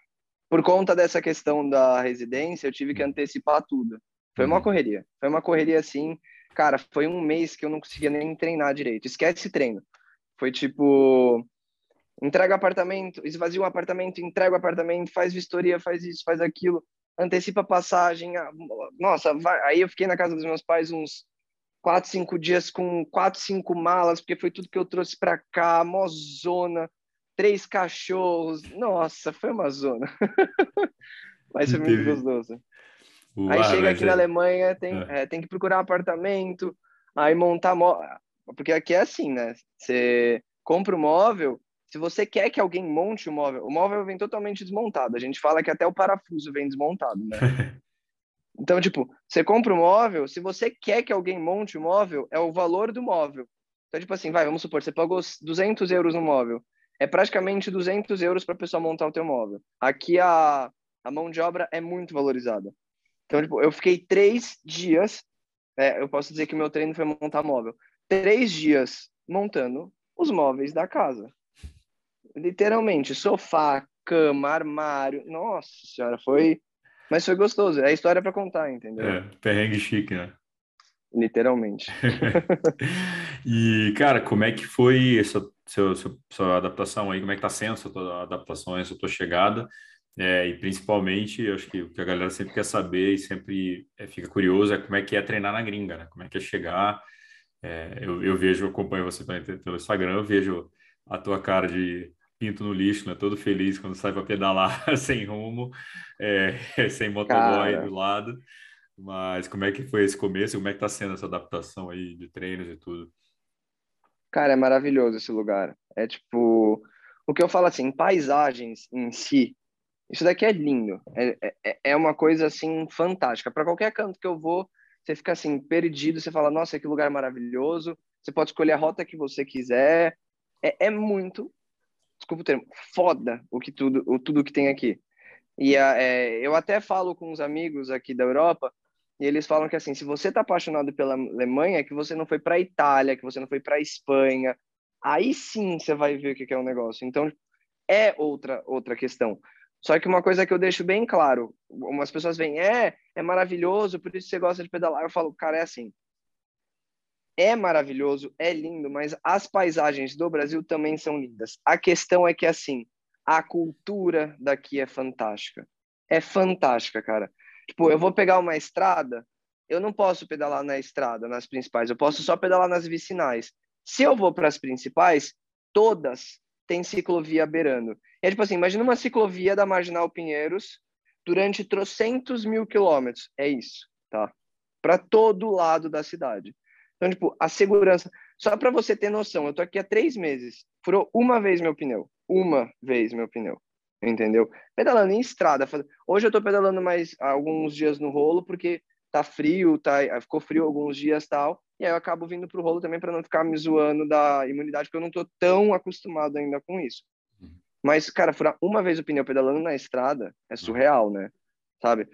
Por conta dessa questão da residência, eu tive que hum. antecipar tudo. Foi uma uhum. correria. Foi uma correria assim. Cara, foi um mês que eu não conseguia nem treinar direito. Esquece treino. Foi tipo. Entrega apartamento, esvazia um apartamento, entrega o apartamento, faz vistoria, faz isso, faz aquilo antecipa a passagem. Ah, nossa, vai... aí eu fiquei na casa dos meus pais uns quatro, cinco dias com quatro, cinco malas, porque foi tudo que eu trouxe para cá, mó zona, três cachorros. Nossa, foi uma zona. (laughs) Mas foi muito gostoso. Uau, aí chega aqui é... na Alemanha, tem, é. É, tem que procurar um apartamento, aí montar móvel. Porque aqui é assim, né? Você compra o móvel, se você quer que alguém monte o móvel, o móvel vem totalmente desmontado. A gente fala que até o parafuso vem desmontado, né? (laughs) Então, tipo, você compra o móvel, se você quer que alguém monte o móvel, é o valor do móvel. Então, tipo assim, vai, vamos supor, você pagou 200 euros no móvel. É praticamente 200 euros para a pessoa montar o teu móvel. Aqui a, a mão de obra é muito valorizada. Então, tipo, eu fiquei três dias, é, eu posso dizer que meu treino foi montar móvel, três dias montando os móveis da casa literalmente, sofá, cama, armário. Nossa senhora, foi. Mas foi gostoso. É a história para contar, entendeu? É, perrengue chique, né? Literalmente. (laughs) e, cara, como é que foi essa seu, seu, sua adaptação aí? Como é que tá sendo essa tua adaptação, essa tua chegada? É, e principalmente, acho que o que a galera sempre quer saber e sempre é, fica curioso é como é que é treinar na gringa, né? Como é que é chegar. É, eu, eu vejo, eu acompanho você pelo Instagram, eu vejo a tua cara de pinto no lixo, né? Todo feliz quando sai para pedalar (laughs) sem rumo, é, (laughs) sem motoboy cara. do lado. Mas como é que foi esse começo? Como é que tá sendo essa adaptação aí de treinos e tudo? Cara, é maravilhoso esse lugar. É tipo, o que eu falo assim, paisagens em si, isso daqui é lindo. É, é, é uma coisa assim fantástica. Para qualquer canto que eu vou, você fica assim perdido, você fala, nossa, que lugar maravilhoso. Você pode escolher a rota que você quiser. É, é muito, desculpa o termo, foda o que tudo, o tudo que tem aqui. E é, eu até falo com uns amigos aqui da Europa e eles falam que assim, se você está apaixonado pela Alemanha, que você não foi para a Itália, que você não foi para a Espanha, aí sim você vai ver o que é um negócio. Então é outra outra questão. Só que uma coisa que eu deixo bem claro, umas pessoas vêm, é, é maravilhoso, por isso você gosta de pedalar. Eu falo, cara, é assim. É maravilhoso, é lindo, mas as paisagens do Brasil também são lindas. A questão é que assim, a cultura daqui é fantástica. É fantástica, cara. Tipo, eu vou pegar uma estrada, eu não posso pedalar na estrada, nas principais, eu posso só pedalar nas vicinais. Se eu vou para as principais, todas têm ciclovia beirando. É tipo assim, imagina uma ciclovia da Marginal Pinheiros durante trocentos mil quilômetros. É isso, tá? Para todo lado da cidade. Então, tipo, a segurança. Só para você ter noção, eu tô aqui há três meses. Furou uma vez meu pneu. Uma vez meu pneu entendeu? Pedalando em estrada. Hoje eu tô pedalando mais alguns dias no rolo, porque tá frio, tá, ficou frio alguns dias tal, e aí eu acabo vindo pro rolo também para não ficar me zoando da imunidade, porque eu não tô tão acostumado ainda com isso. Uhum. Mas, cara, furar uma vez o pneu pedalando na estrada é surreal, né? Sabe?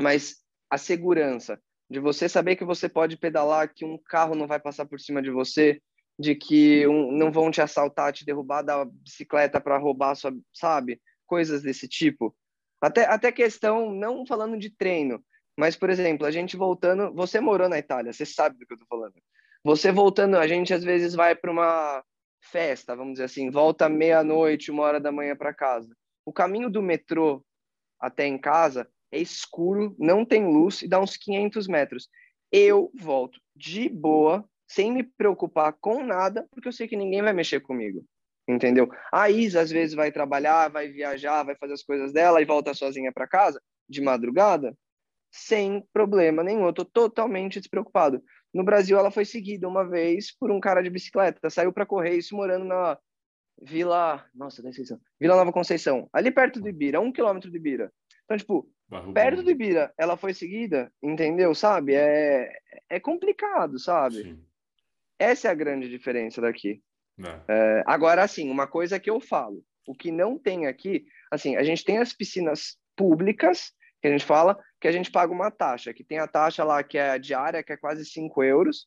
Mas a segurança de você saber que você pode pedalar, que um carro não vai passar por cima de você, de que um, não vão te assaltar, te derrubar da bicicleta para roubar sua, sabe? Coisas desse tipo. Até, até questão, não falando de treino, mas, por exemplo, a gente voltando. Você morou na Itália, você sabe do que eu tô falando. Você voltando, a gente às vezes vai para uma festa, vamos dizer assim, volta meia-noite, uma hora da manhã para casa. O caminho do metrô até em casa é escuro, não tem luz e dá uns 500 metros. Eu volto de boa sem me preocupar com nada, porque eu sei que ninguém vai mexer comigo. Entendeu? A Isa às vezes vai trabalhar, vai viajar, vai fazer as coisas dela e volta sozinha para casa de madrugada, sem problema nenhum. Eu tô totalmente despreocupado. No Brasil, ela foi seguida uma vez por um cara de bicicleta, saiu para correr, isso morando na Vila. Nossa. Vila Nova Conceição, ali perto do Ibira, um quilômetro do Ibira. Então, tipo, Barro perto do Ibira, ela foi seguida, entendeu? Sabe? É, é complicado, sabe? Sim. Essa é a grande diferença daqui. É. É, agora, assim, uma coisa que eu falo, o que não tem aqui, assim, a gente tem as piscinas públicas, que a gente fala, que a gente paga uma taxa, que tem a taxa lá que é diária, que é quase 5 euros,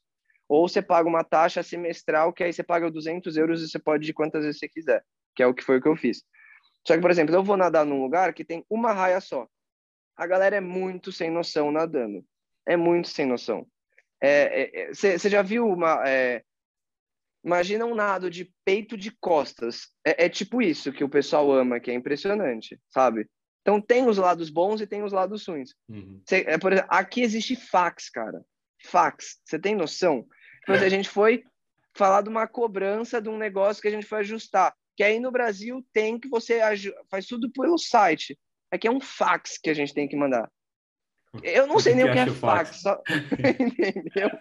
ou você paga uma taxa semestral, que aí você paga 200 euros e você pode ir quantas vezes você quiser, que é o que foi o que eu fiz. Só que, por exemplo, eu vou nadar num lugar que tem uma raia só. A galera é muito sem noção nadando. É muito sem noção. Você é, é, é já viu uma. É, imagina um nado de peito de costas. É, é, tipo isso que o pessoal ama, que é impressionante, sabe? Então tem os lados bons e tem os lados ruins. Uhum. Cê, é, por exemplo, aqui existe fax, cara. Fax. Você tem noção? Tipo, a gente foi falar de uma cobrança de um negócio que a gente foi ajustar. Que aí no Brasil tem que você faz tudo pelo site. Aqui é um fax que a gente tem que mandar. (laughs) Eu não sei nem o que é fax, só... (laughs) entendeu?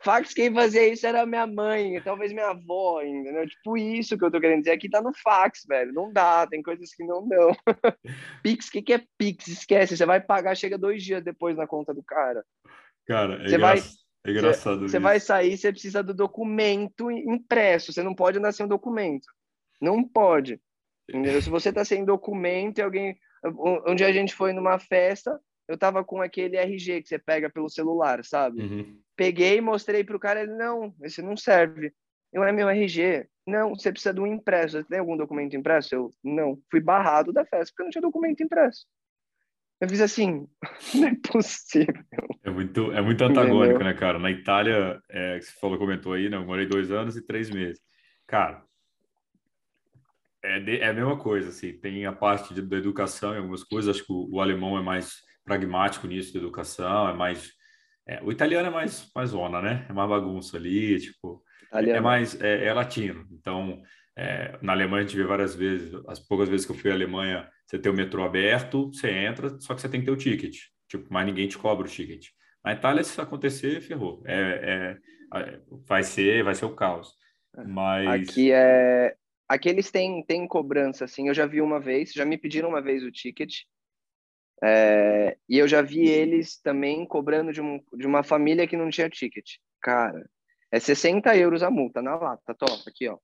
Fax, quem fazia isso era minha mãe, talvez minha avó, entendeu? Tipo isso que eu tô querendo dizer. Aqui tá no fax, velho. Não dá, tem coisas que não dão. (laughs) Pix, o que, que é Pix? Esquece, você vai pagar, chega dois dias depois na conta do cara. Cara, é, você vai... é engraçado. Você, você vai sair, você precisa do documento impresso. Você não pode andar sem um documento. Não pode. Entendeu? Se você tá sem documento e alguém. Um dia a gente foi numa festa, eu tava com aquele RG que você pega pelo celular, sabe? Uhum. Peguei, mostrei pro cara, ele, não, esse não serve. Eu, é meu RG. não, você precisa de um impresso. Você tem algum documento impresso? Eu, não. Fui barrado da festa porque eu não tinha documento impresso. Eu fiz assim, (laughs) não é possível. É muito, é muito antagônico, Entendeu? né, cara? Na Itália, é, que você falou, comentou aí, né? Eu morei dois anos e três meses. Cara, é, de, é a mesma coisa, assim. Tem a parte de, da educação e algumas coisas. Acho que o, o, alemão é mais pragmático nisso de educação, é mais... É, o italiano é mais, mais zona, né? É mais bagunça ali, tipo... É mais... É, é latino. Então, é, na Alemanha a gente vê várias vezes, as poucas vezes que eu fui à Alemanha, você tem o metrô aberto, você entra, só que você tem que ter o ticket. Tipo, mas ninguém te cobra o ticket. Na Itália, se isso acontecer, ferrou. É, é, vai ser, vai ser o caos. É. Mas aqui é, aqui eles têm, têm cobrança, assim. Eu já vi uma vez, já me pediram uma vez o ticket. É, e eu já vi eles também cobrando de, um, de uma família que não tinha ticket. Cara, é 60 euros a multa na lata, top, aqui, ó.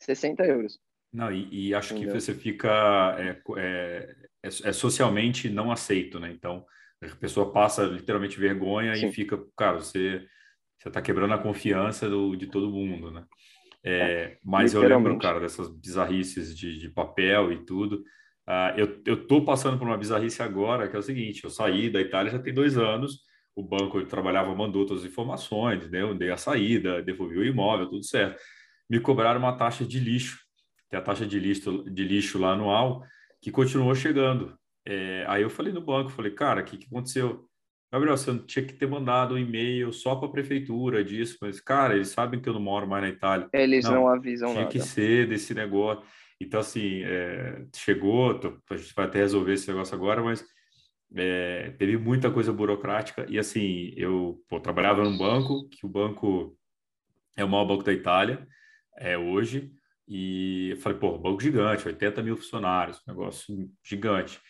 60 euros. Não, e, e acho Entendeu? que você fica é, é, é, é, socialmente não aceito, né? Então a pessoa passa literalmente vergonha Sim. e fica, cara, você você está quebrando a confiança do, de todo mundo, né? É, é mas eu lembro, cara, dessas bizarrices de, de papel e tudo. Uh, eu, eu tô passando por uma bizarrice agora, que é o seguinte: eu saí da Itália já tem dois anos, o banco onde trabalhava mandou todas as informações, né? eu dei a saída, devolvi o imóvel, tudo certo me cobraram uma taxa de lixo, que é a taxa de lixo, de lixo lá anual, que continuou chegando. É, aí eu falei no banco, falei, cara, o que, que aconteceu? Gabriel, você tinha que ter mandado um e-mail só para a prefeitura disso, mas, cara, eles sabem que eu não moro mais na Itália. Eles não, não avisam tinha nada. Tinha que ser desse negócio. Então, assim, é, chegou, tô, a gente vai até resolver esse negócio agora, mas é, teve muita coisa burocrática. E, assim, eu pô, trabalhava num banco, que o banco é o maior banco da Itália, é hoje. E eu falei, pô, banco gigante, 80 mil funcionários, negócio gigante.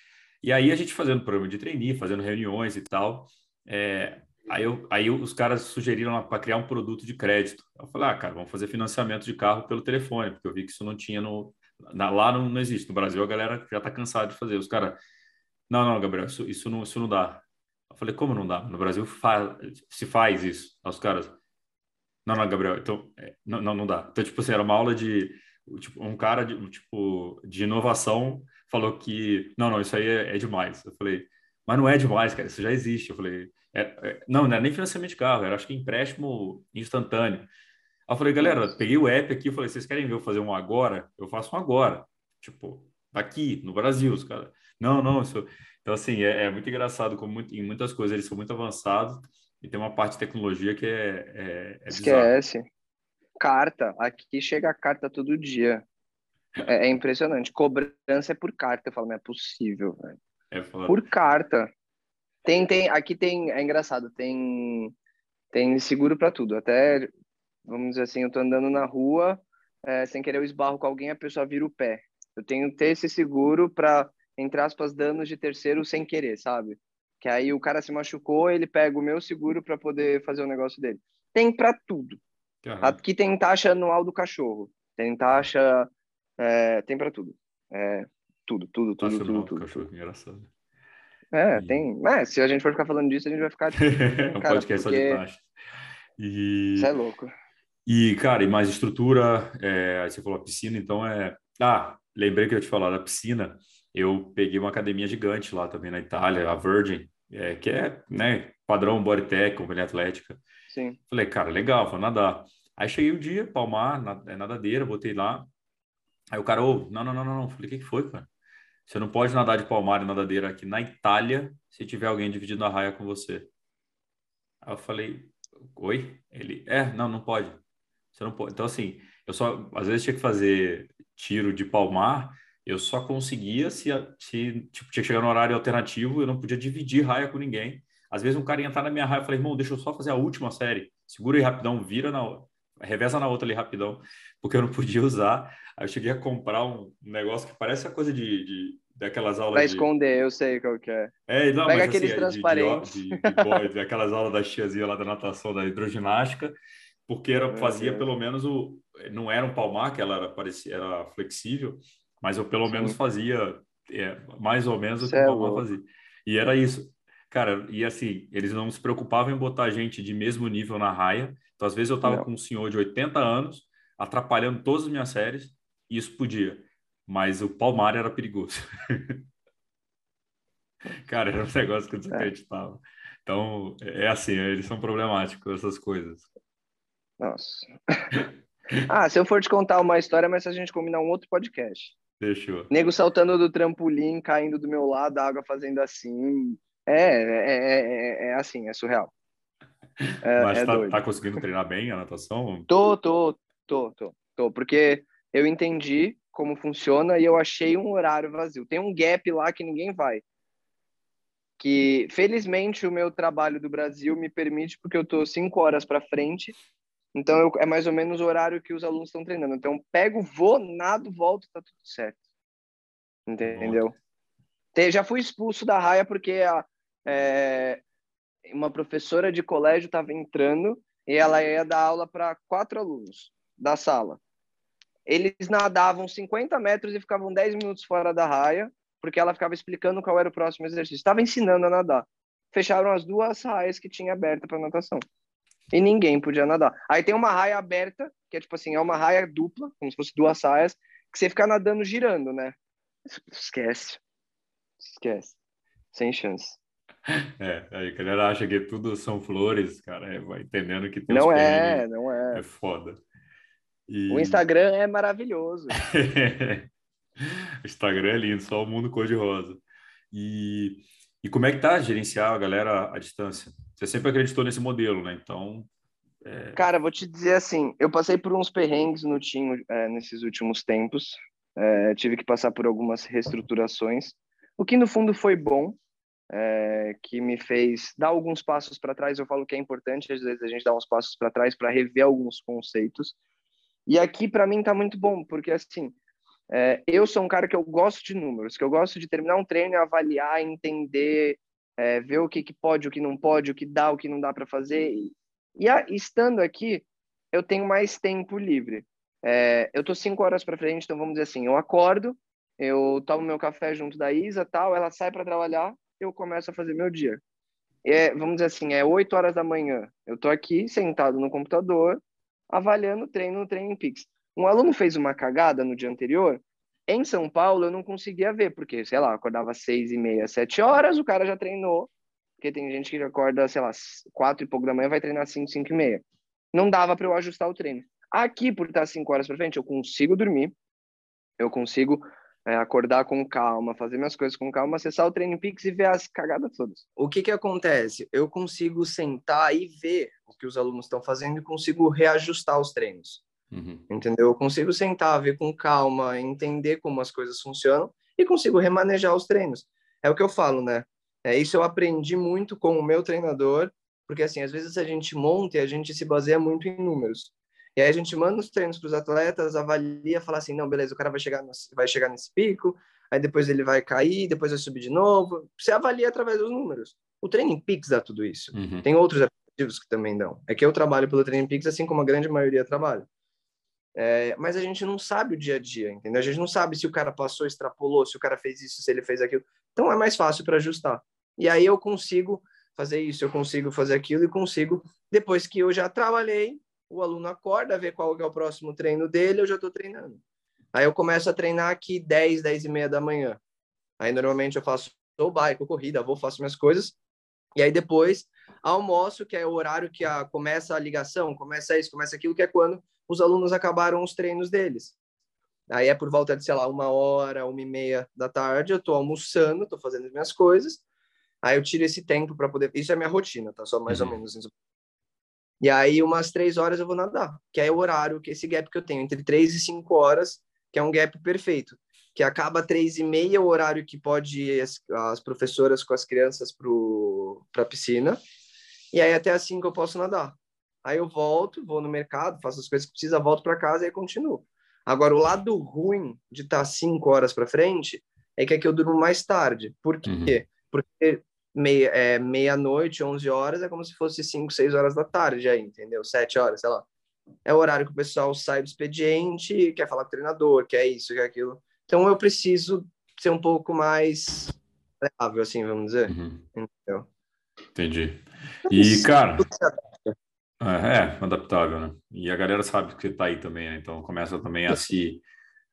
E aí a gente fazendo programa de trainee, fazendo reuniões e tal. É, aí, eu, aí os caras sugeriram para criar um produto de crédito. Eu falei, ah, cara, vamos fazer financiamento de carro pelo telefone, porque eu vi que isso não tinha no. Na, lá não, não, existe. No Brasil a galera já está cansada de fazer. Os caras, não, não, Gabriel, isso, isso, não, isso não dá. Eu falei, como não dá? No Brasil fa se faz isso. Os caras, não, não, Gabriel, então, é, não, não, não dá. Então, tipo assim, era uma aula de, tipo, um cara de, tipo, de inovação falou que, não, não, isso aí é, é demais. Eu falei, mas não é demais, cara, isso já existe. Eu falei, é, é, não, não é nem financiamento de carro, era acho que empréstimo instantâneo. Aí eu falei, galera, peguei o app aqui, eu falei, vocês querem ver eu fazer um agora? Eu faço um agora. Tipo, aqui, no Brasil, os caras. Não, não, isso... Então, assim, é, é muito engraçado, como muito, em muitas coisas eles são muito avançados, e tem uma parte de tecnologia que é, é, é Esquece. Carta. Aqui chega a carta todo dia. É, é, impressionante. Cobrança é por carta. Eu falo, não é possível, velho. É por carta. Tem, tem, aqui tem, é engraçado, tem, tem seguro para tudo. Até, vamos dizer assim, eu tô andando na rua, é, sem querer eu esbarro com alguém, a pessoa vira o pé. Eu tenho que ter esse seguro para, entre aspas, danos de terceiro sem querer, sabe? Que aí o cara se machucou, ele pega o meu seguro para poder fazer o negócio dele. Tem para tudo. Uhum. Aqui tem taxa anual do cachorro. Tem taxa. É, tem para tudo. É, tudo, tudo, tudo, taxa tudo. tudo, cachorro, tudo. engraçado. É, e... tem. É, se a gente for ficar falando disso, a gente vai ficar. (laughs) é um cara, podcast só de taxa. E... Isso é louco. E, cara, e mais estrutura, é, aí você falou piscina, então é. Ah, lembrei que eu ia te falar da piscina. Eu peguei uma academia gigante lá também na Itália, a Virgin, é, que é né, padrão Bodytech, companhia atlética. Sim. Falei, cara, legal, vou nadar. Aí cheguei um dia, palmar, é nadadeira, botei lá. Aí o cara, ô, oh, não, não, não, não. Falei, o que, que foi, cara? Você não pode nadar de palmar e nadadeira aqui na Itália se tiver alguém dividindo a raia com você. Aí eu falei, oi? Ele, é, não, não pode. Você não pode. Então, assim, eu só, às vezes tinha que fazer tiro de palmar eu só conseguia se, se tipo, tinha que chegar no horário alternativo, eu não podia dividir raia com ninguém. Às vezes um cara ia entrar na minha raia, eu falei, irmão, deixa eu só fazer a última série. Segura aí rapidão, vira na reveza na outra ali rapidão, porque eu não podia usar. Aí eu cheguei a comprar um negócio que parece a coisa de, de daquelas aulas Pra esconder, eu sei qual que é. É, não, Pega mas, aqueles assim, transparentes. De, de, de, de, aquelas aulas da tiazinha lá da natação, da hidroginástica, porque era, fazia pelo menos o... Não era um palmar, que ela era, parecia, era flexível, mas eu pelo Sim. menos fazia é, mais ou menos o que o Palmar fazia. E era isso. Cara, e assim, eles não se preocupavam em botar gente de mesmo nível na raia. Então, às vezes, eu tava não. com um senhor de 80 anos, atrapalhando todas as minhas séries, e isso podia. Mas o Palmar era perigoso. (laughs) Cara, era um negócio que eu desacreditava. Então, é assim, eles são problemáticos, essas coisas. Nossa. (laughs) ah, se eu for te contar uma história, mas se a gente combinar um outro podcast. Fechou. Nego saltando do trampolim, caindo do meu lado, a água fazendo assim. É, é, é, é assim, é surreal. É, (laughs) mas é tá, tá, conseguindo treinar bem a natação? Tô, tô, tô, tô, tô. Porque eu entendi como funciona e eu achei um horário vazio. Tem um gap lá que ninguém vai. Que felizmente o meu trabalho do Brasil me permite, porque eu tô cinco horas para frente. Então eu, é mais ou menos o horário que os alunos estão treinando. Então pego, vou, nado, volto, tá tudo certo. Entendeu? Já fui expulso da raia porque a, é, uma professora de colégio estava entrando e ela ia dar aula para quatro alunos da sala. Eles nadavam 50 metros e ficavam 10 minutos fora da raia, porque ela ficava explicando qual era o próximo exercício. Estava ensinando a nadar. Fecharam as duas raias que tinha aberta para natação. E ninguém podia nadar. Aí tem uma raia aberta, que é tipo assim, é uma raia dupla, como se fosse duas raias, que você fica nadando girando, né? Esquece. Esquece. Sem chance. É, aí a galera acha que tudo são flores, cara, é, vai entendendo que tem Não é, não é. É foda. E... O Instagram é maravilhoso. (laughs) o Instagram é lindo, só o mundo cor-de-rosa. E, e como é que tá gerenciar a galera à distância? Você sempre acreditou nesse modelo, né? Então. É... Cara, vou te dizer assim, eu passei por uns perrengues no time é, nesses últimos tempos. É, tive que passar por algumas reestruturações, o que no fundo foi bom, é, que me fez dar alguns passos para trás. Eu falo que é importante, às vezes, a gente dar uns passos para trás para rever alguns conceitos. E aqui, para mim, está muito bom, porque assim, é, eu sou um cara que eu gosto de números, que eu gosto de terminar um treino avaliar, entender, é, ver o que, que pode, o que não pode, o que dá, o que não dá para fazer. E, e a, estando aqui, eu tenho mais tempo livre. É, eu tô cinco horas para frente, então vamos dizer assim, eu acordo, eu tomo meu café junto da Isa, tal, ela sai para trabalhar, eu começo a fazer meu dia. É, vamos dizer assim, é 8 horas da manhã. Eu tô aqui sentado no computador, avaliando o treino no Training Peaks. Um aluno fez uma cagada no dia anterior, em São Paulo eu não conseguia ver, porque, sei lá, acordava seis e meia, sete horas, o cara já treinou, porque tem gente que acorda, sei lá, quatro e pouco da manhã, vai treinar cinco, cinco e meia. Não dava para eu ajustar o treino. Aqui, por estar cinco horas para frente, eu consigo dormir, eu consigo é, acordar com calma, fazer minhas coisas com calma, acessar o Training Peaks e ver as cagadas todas. O que que acontece? Eu consigo sentar e ver o que os alunos estão fazendo e consigo reajustar os treinos. Uhum. Entendeu? Eu consigo sentar, ver com calma, entender como as coisas funcionam e consigo remanejar os treinos. É o que eu falo, né? É isso eu aprendi muito com o meu treinador, porque assim, às vezes a gente monta e a gente se baseia muito em números. E aí a gente manda os treinos para os atletas, avalia, fala assim, não, beleza, o cara vai chegar, no, vai chegar nesse pico, aí depois ele vai cair, depois vai subir de novo. Você avalia através dos números. O Training Peaks dá tudo isso. Uhum. Tem outros aplicativos que também dão. É que eu trabalho pelo Training Peaks, assim como a grande maioria trabalha. É, mas a gente não sabe o dia a dia, entendeu? A gente não sabe se o cara passou, extrapolou, se o cara fez isso, se ele fez aquilo. Então é mais fácil para ajustar. E aí eu consigo fazer isso, eu consigo fazer aquilo e consigo, depois que eu já trabalhei, o aluno acorda, vê qual é o próximo treino dele, eu já estou treinando. Aí eu começo a treinar aqui 10, 10 e meia da manhã. Aí normalmente eu faço ou bike, corrida, vou, faço minhas coisas. E aí depois almoço, que é o horário que a, começa a ligação, começa isso, começa aquilo, que é quando os alunos acabaram os treinos deles. Aí é por volta de, sei lá, uma hora, uma e meia da tarde, eu estou almoçando, estou fazendo as minhas coisas. Aí eu tiro esse tempo para poder. Isso é minha rotina, tá? Só mais uhum. ou menos. E aí, umas três horas eu vou nadar, que é o horário, que esse gap que eu tenho, entre três e cinco horas, que é um gap perfeito. Que acaba três e meia, o horário que pode ir as, as professoras com as crianças para a piscina. E aí, até assim que eu posso nadar. Aí eu volto, vou no mercado, faço as coisas que precisa, volto para casa e aí continuo. Agora, o lado ruim de estar tá cinco horas para frente é que aqui eu durmo mais tarde. Por quê? Uhum. Porque meia, é, meia-noite, 11 horas, é como se fosse 5, 6 horas da tarde aí, entendeu? 7 horas, sei lá. É o horário que o pessoal sai do expediente, quer falar com o treinador, quer isso, quer aquilo. Então eu preciso ser um pouco mais leável, assim, vamos dizer. Uhum. Entendeu? Entendi. E, cara, É, é, adaptável, né? E a galera sabe que você tá aí também, né? Então começa também a se,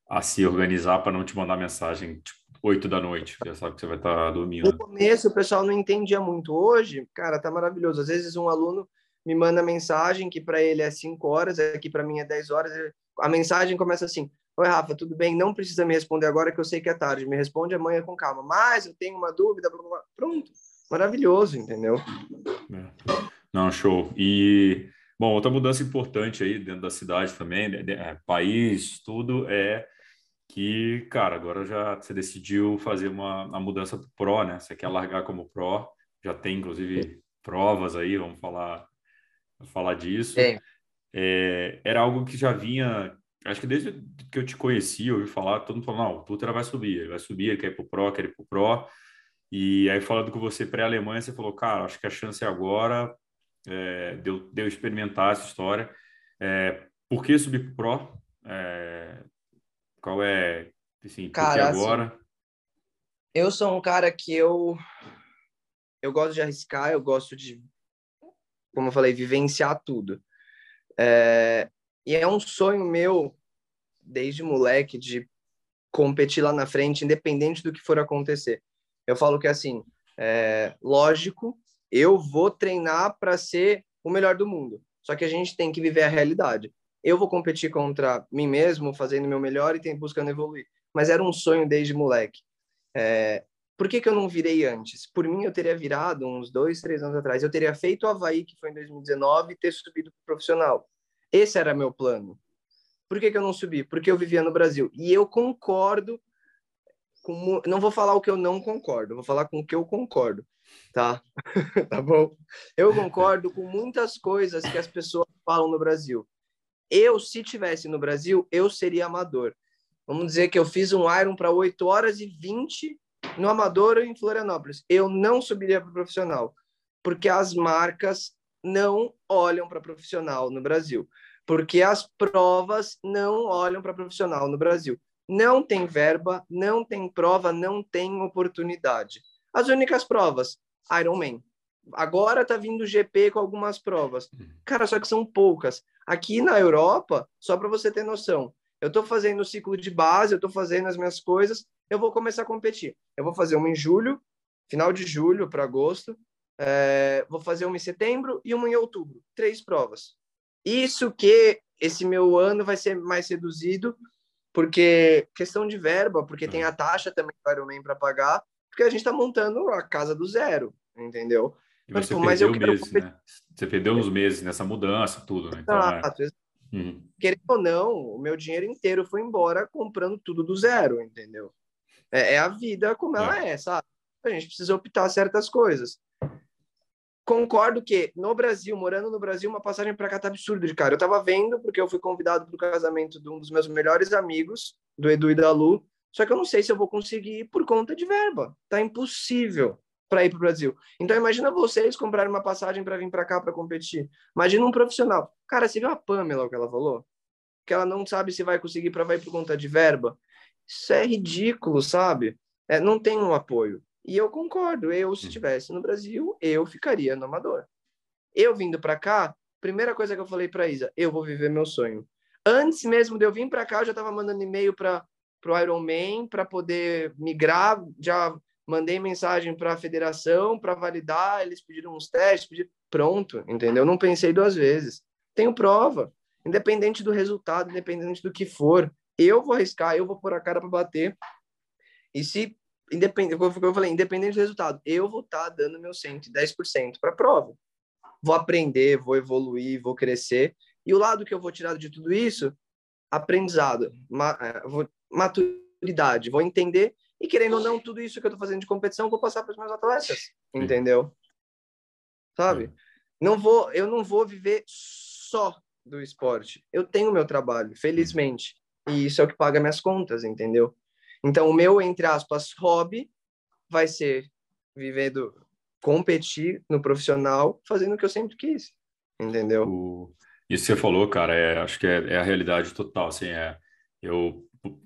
a se organizar para não te mandar mensagem tipo, 8 da noite, já sabe que você vai estar tá dormindo. No começo o pessoal não entendia muito. Hoje, cara, tá maravilhoso. Às vezes um aluno me manda mensagem que para ele é 5 horas, aqui para mim é 10 horas. A mensagem começa assim: Oi, Rafa, tudo bem? Não precisa me responder agora que eu sei que é tarde. Me responde amanhã com calma. Mas eu tenho uma dúvida. Blá, blá, blá. Pronto. Maravilhoso, entendeu? É. Não, show. E, bom, outra mudança importante aí dentro da cidade também, é, país, tudo, é que, cara, agora já você decidiu fazer uma, uma mudança para Pro, né? Você quer largar como Pro, já tem, inclusive, provas aí, vamos falar, falar disso. É. É, era algo que já vinha, acho que desde que eu te conheci, eu ouvi falar, todo mundo falou, não, o Tutra vai subir, ele vai subir, ele quer ir pro Pro, quer ir pro Pro. E aí, falando com você pré-Alemanha, você falou, cara, acho que a chance é agora, é, deu, deu experimentar essa história. É, por que subir para o Pro? É, qual é, assim, cara, que agora? Assim, eu sou um cara que eu, eu gosto de arriscar, eu gosto de, como eu falei, vivenciar tudo. É, e é um sonho meu, desde moleque, de competir lá na frente, independente do que for acontecer. Eu falo que, assim, é, lógico eu vou treinar para ser o melhor do mundo. Só que a gente tem que viver a realidade. Eu vou competir contra mim mesmo, fazendo o meu melhor e tem, buscando evoluir. Mas era um sonho desde moleque. É, por que, que eu não virei antes? Por mim, eu teria virado uns dois, três anos atrás. Eu teria feito o Havaí, que foi em 2019, e ter subido para profissional. Esse era meu plano. Por que, que eu não subi? Porque eu vivia no Brasil. E eu concordo com... Não vou falar o que eu não concordo, vou falar com o que eu concordo tá? (laughs) tá bom? Eu concordo com muitas coisas que as pessoas falam no Brasil. Eu, se tivesse no Brasil, eu seria amador. Vamos dizer que eu fiz um Iron para 8 horas e 20 no amador em Florianópolis. Eu não subiria para profissional, porque as marcas não olham para profissional no Brasil, porque as provas não olham para profissional no Brasil. Não tem verba, não tem prova, não tem oportunidade. As únicas provas, Ironman. Agora tá vindo GP com algumas provas. Uhum. Cara, só que são poucas. Aqui na Europa, só para você ter noção, eu estou fazendo o ciclo de base, eu estou fazendo as minhas coisas, eu vou começar a competir. Eu vou fazer uma em julho, final de julho para agosto, é, vou fazer uma em setembro e uma em outubro. Três provas. Isso que esse meu ano vai ser mais reduzido, porque questão de verba, porque tem uhum. a taxa também do Ironman para pagar, porque a gente está montando a casa do zero, entendeu? E você mas, perdeu mas meses, né? Você perdeu uns meses nessa mudança, tudo, né? Então, Exato. É... Uhum. Querendo ou não, o meu dinheiro inteiro foi embora comprando tudo do zero, entendeu? É, é a vida como ela é. é, sabe? A gente precisa optar certas coisas. Concordo que no Brasil, morando no Brasil, uma passagem para cá tá absurdo de cara. Eu tava vendo, porque eu fui convidado para o casamento de um dos meus melhores amigos, do Edu e da Lu, só que eu não sei se eu vou conseguir por conta de verba. Tá impossível para ir para o Brasil. Então imagina vocês comprarem uma passagem para vir para cá para competir. Imagina um profissional. Cara, você viu a Pamela o que ela falou? Que ela não sabe se vai conseguir para vai por conta de verba. Isso é ridículo, sabe? É, não tem um apoio. E eu concordo. Eu, se estivesse no Brasil, eu ficaria no amador. Eu vindo para cá, primeira coisa que eu falei para Isa, eu vou viver meu sonho. Antes mesmo de eu vir para cá, eu já estava mandando e-mail para o Ironman para poder migrar. Já mandei mensagem para a federação para validar. Eles pediram uns testes, pediram... pronto, entendeu? Não pensei duas vezes. Tenho prova, independente do resultado, independente do que for. Eu vou arriscar, eu vou pôr a cara para bater. E se independente, eu falei, independente do resultado, eu vou estar tá dando meu 110% para a prova. Vou aprender, vou evoluir, vou crescer. E o lado que eu vou tirar de tudo isso, aprendizado. Vou maturidade, vou entender e querendo ou não, tudo isso que eu tô fazendo de competição, vou passar para os meus atletas, entendeu? Sabe? Não vou, eu não vou viver só do esporte. Eu tenho meu trabalho, felizmente, e isso é o que paga minhas contas, entendeu? Então, o meu, entre aspas, hobby vai ser viver do competir no profissional, fazendo o que eu sempre quis, entendeu? O... Isso que você falou, cara, é, acho que é, é a realidade total, assim, é, eu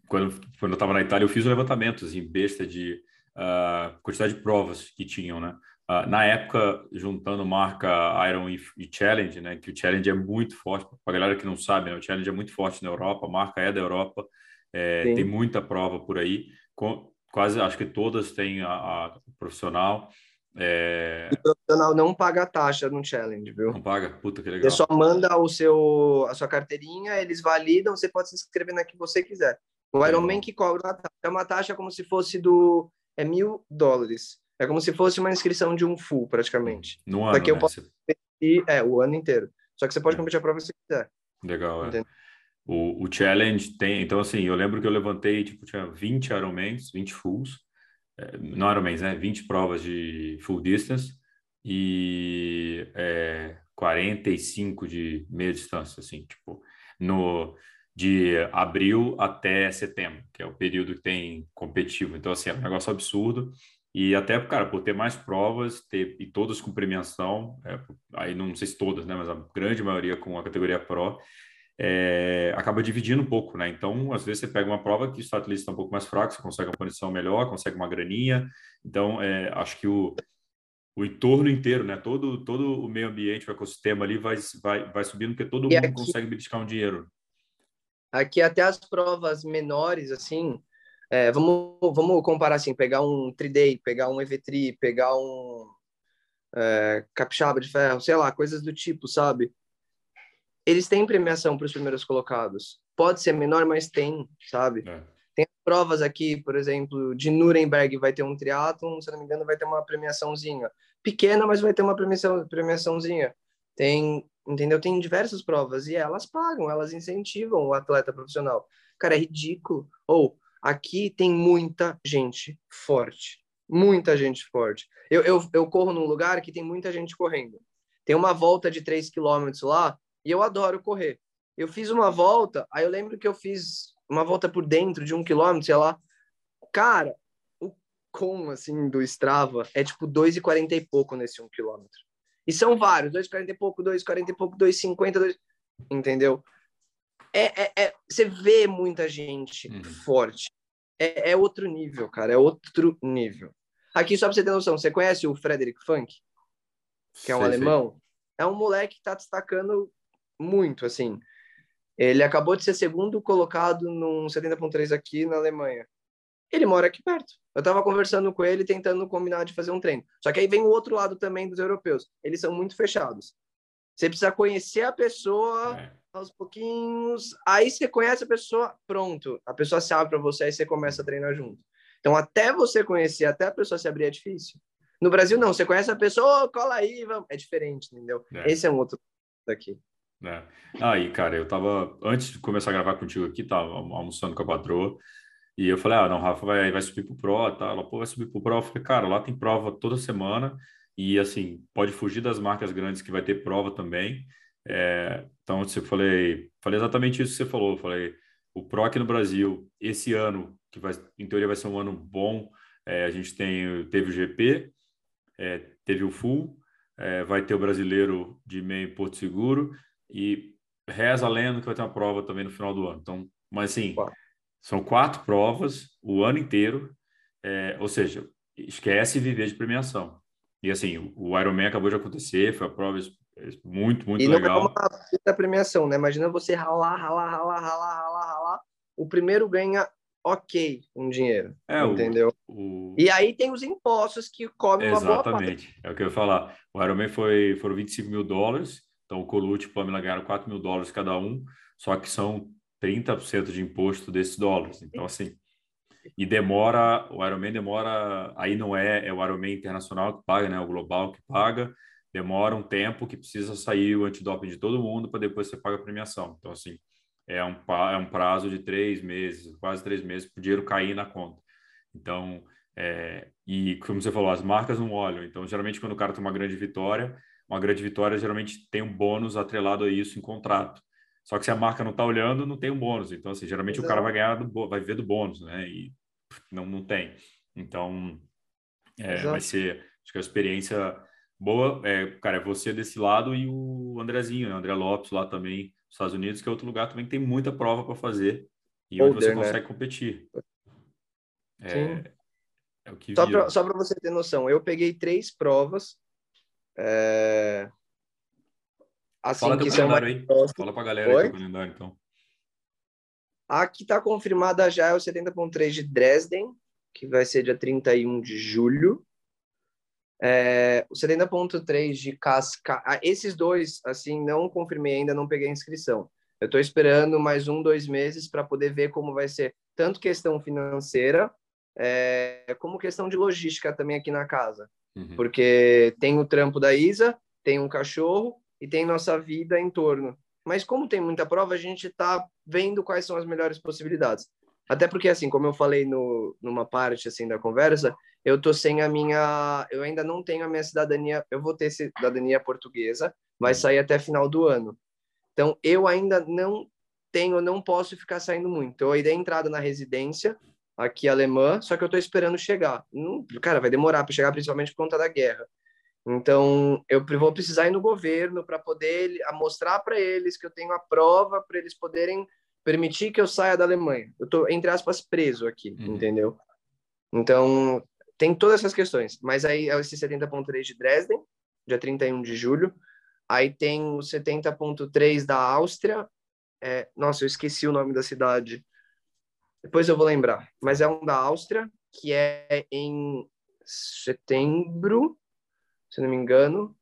quando, quando eu estava na Itália, eu fiz um levantamento assim, besta de uh, quantidade de provas que tinham, né? uh, na época, juntando marca Iron e, e, Challenge, né? Que o Challenge é muito forte, para a galera que não sabe, né? O Challenge é muito forte na Europa, a marca é da Europa, é, tem muita prova por aí, com, quase, acho que todas têm a, a profissional. É... Profissional não paga taxa no challenge, viu? Não paga? Puta que legal. Você só manda o seu, a sua carteirinha, eles validam, você pode se inscrever na que você quiser. O Ironman que cobra taxa, é uma taxa como se fosse do... é mil dólares. É como se fosse uma inscrição de um full, praticamente. No ano, né? eu posso competir, é, o ano inteiro. Só que você pode é. competir a prova se quiser. Legal, é. O, o challenge tem... Então, assim, eu lembro que eu levantei, tipo, tinha 20 Ironmans, 20 fulls não Ironmans, né? 20 provas de full distance e é, 45 de meia distância, assim, tipo, no de abril até setembro, que é o período que tem competitivo. Então, assim, é um negócio absurdo. E até, cara, por ter mais provas ter, e todas com premiação, é, aí não sei se todas, né, mas a grande maioria com a categoria Pro, é, acaba dividindo um pouco, né? Então, às vezes você pega uma prova que o status está um pouco mais fraco, você consegue uma condição melhor, consegue uma graninha. Então, é, acho que o, o entorno inteiro, né? Todo, todo o meio ambiente, o ecossistema ali vai, vai, vai subindo, porque todo e mundo aqui, consegue beliscar um dinheiro. Aqui até as provas menores, assim, é, vamos, vamos comparar assim, pegar um 3-day, pegar um EV3, pegar um é, capixaba de ferro, sei lá, coisas do tipo, sabe? eles têm premiação para os primeiros colocados. Pode ser menor, mas tem, sabe? É. Provas aqui, por exemplo, de Nuremberg vai ter um triatlon, se não me engano, vai ter uma premiaçãozinha. Pequena, mas vai ter uma premiação, premiaçãozinha. Tem, entendeu? Tem diversas provas e elas pagam, elas incentivam o atleta profissional. Cara, é ridículo. Ou, aqui tem muita gente forte. Muita gente forte. Eu, eu, eu corro num lugar que tem muita gente correndo. Tem uma volta de 3 quilômetros lá, e eu adoro correr. Eu fiz uma volta, aí eu lembro que eu fiz uma volta por dentro de um quilômetro, sei lá. Cara, o com, assim, do Strava é tipo 2,40 e pouco nesse um quilômetro. E são vários, 2,40 e pouco, 2,40 e pouco, 2,50, 2... entendeu? É, é, é, você vê muita gente uhum. forte. É, é, outro nível, cara, é outro nível. Aqui, só pra você ter noção, você conhece o Frederick Funk? Que é um sei, alemão? Sei. É um moleque que tá destacando muito, assim. Ele acabou de ser segundo colocado num 70.3 aqui na Alemanha. Ele mora aqui perto. Eu estava conversando com ele, tentando combinar de fazer um treino. Só que aí vem o outro lado também dos europeus. Eles são muito fechados. Você precisa conhecer a pessoa é. aos pouquinhos. Aí você conhece a pessoa, pronto. A pessoa se abre para você, aí você começa a treinar junto. Então, até você conhecer, até a pessoa se abrir é difícil. No Brasil, não. Você conhece a pessoa, oh, cola aí, vamos. É diferente, entendeu? É. Esse é um outro daqui. É. Aí, cara, eu tava, antes de começar a gravar contigo aqui, tava almoçando com a patroa, e eu falei, ah, não, Rafa vai, vai subir pro Pro, tá? Ela, pô, vai subir pro Pro. Eu falei, cara, lá tem prova toda semana, e assim, pode fugir das marcas grandes que vai ter prova também. É, então, eu falei, falei exatamente isso que você falou. Eu falei, o Pro aqui no Brasil, esse ano, que vai, em teoria vai ser um ano bom, é, a gente tem, teve o GP, é, teve o Full, é, vai ter o brasileiro de meio Porto Seguro, e reza lendo que vai ter uma prova também no final do ano. Então, mas assim, são quatro provas o ano inteiro, é, ou seja, esquece viver de premiação. E assim, o Ironman acabou de acontecer, foi a prova muito, muito e legal. E não é uma premiação, né? Imagina você ralar, ralar, ralar, ralar, ralar, ralar. O primeiro ganha ok um dinheiro, é, entendeu? O, o... E aí tem os impostos que comem uma boa parte. Exatamente, é o que eu ia falar. O Ironman foi, foram 25 mil dólares, então, o Colucci e Pamela ganharam 4 mil dólares cada um, só que são 30% de imposto desses dólares. Então, assim, e demora, o Ironman demora, aí não é, é o Ironman internacional que paga, né? O global que paga, demora um tempo que precisa sair o antidoping de todo mundo para depois você paga a premiação. Então, assim, é um, é um prazo de três meses, quase três meses, para o dinheiro cair na conta. Então, é, e como você falou, as marcas não olham. Então, geralmente, quando o cara tem uma grande vitória, uma grande vitória geralmente tem um bônus atrelado a isso em contrato. Só que se a marca não está olhando, não tem um bônus. Então, assim, geralmente Exato. o cara vai ganhar, do, vai ver do bônus, né? E não, não tem. Então, é, vai ser, acho que a experiência boa, é, cara, é você desse lado e o Andrezinho, né? André Lopes lá também, nos Estados Unidos, que é outro lugar também que tem muita prova para fazer e onde você né? consegue competir. É, É o que só para você ter noção, eu peguei três provas. É... Assim, Fala que são aí. Fala para a galera aí o calendário, então. A que está confirmada já é o 70.3 de Dresden, que vai ser dia 31 de julho. É, o 70.3 de Casca... Ah, esses dois, assim, não confirmei ainda, não peguei a inscrição. Eu estou esperando mais um, dois meses para poder ver como vai ser tanto questão financeira é, como questão de logística também aqui na casa. Uhum. Porque tem o trampo da Isa, tem um cachorro e tem nossa vida em torno. Mas como tem muita prova, a gente está vendo quais são as melhores possibilidades. Até porque, assim, como eu falei no, numa parte assim da conversa, eu tô sem a minha, eu ainda não tenho a minha cidadania. Eu vou ter cidadania portuguesa, vai uhum. sair até final do ano. Então, eu ainda não tenho, não posso ficar saindo muito. Eu ainda entrada na residência aqui alemã, só que eu estou esperando chegar. Não, cara, vai demorar para chegar, principalmente por conta da guerra. Então, eu vou precisar ir no governo para poder mostrar para eles que eu tenho a prova para eles poderem permitir que eu saia da Alemanha. Eu estou, entre aspas, preso aqui, uhum. entendeu? Então, tem todas essas questões. Mas aí é esse 70.3 de Dresden, dia 31 de julho. Aí tem o 70.3 da Áustria. É, nossa, eu esqueci o nome da cidade. Depois eu vou lembrar. Mas é um da Áustria, que é em setembro, se não me engano.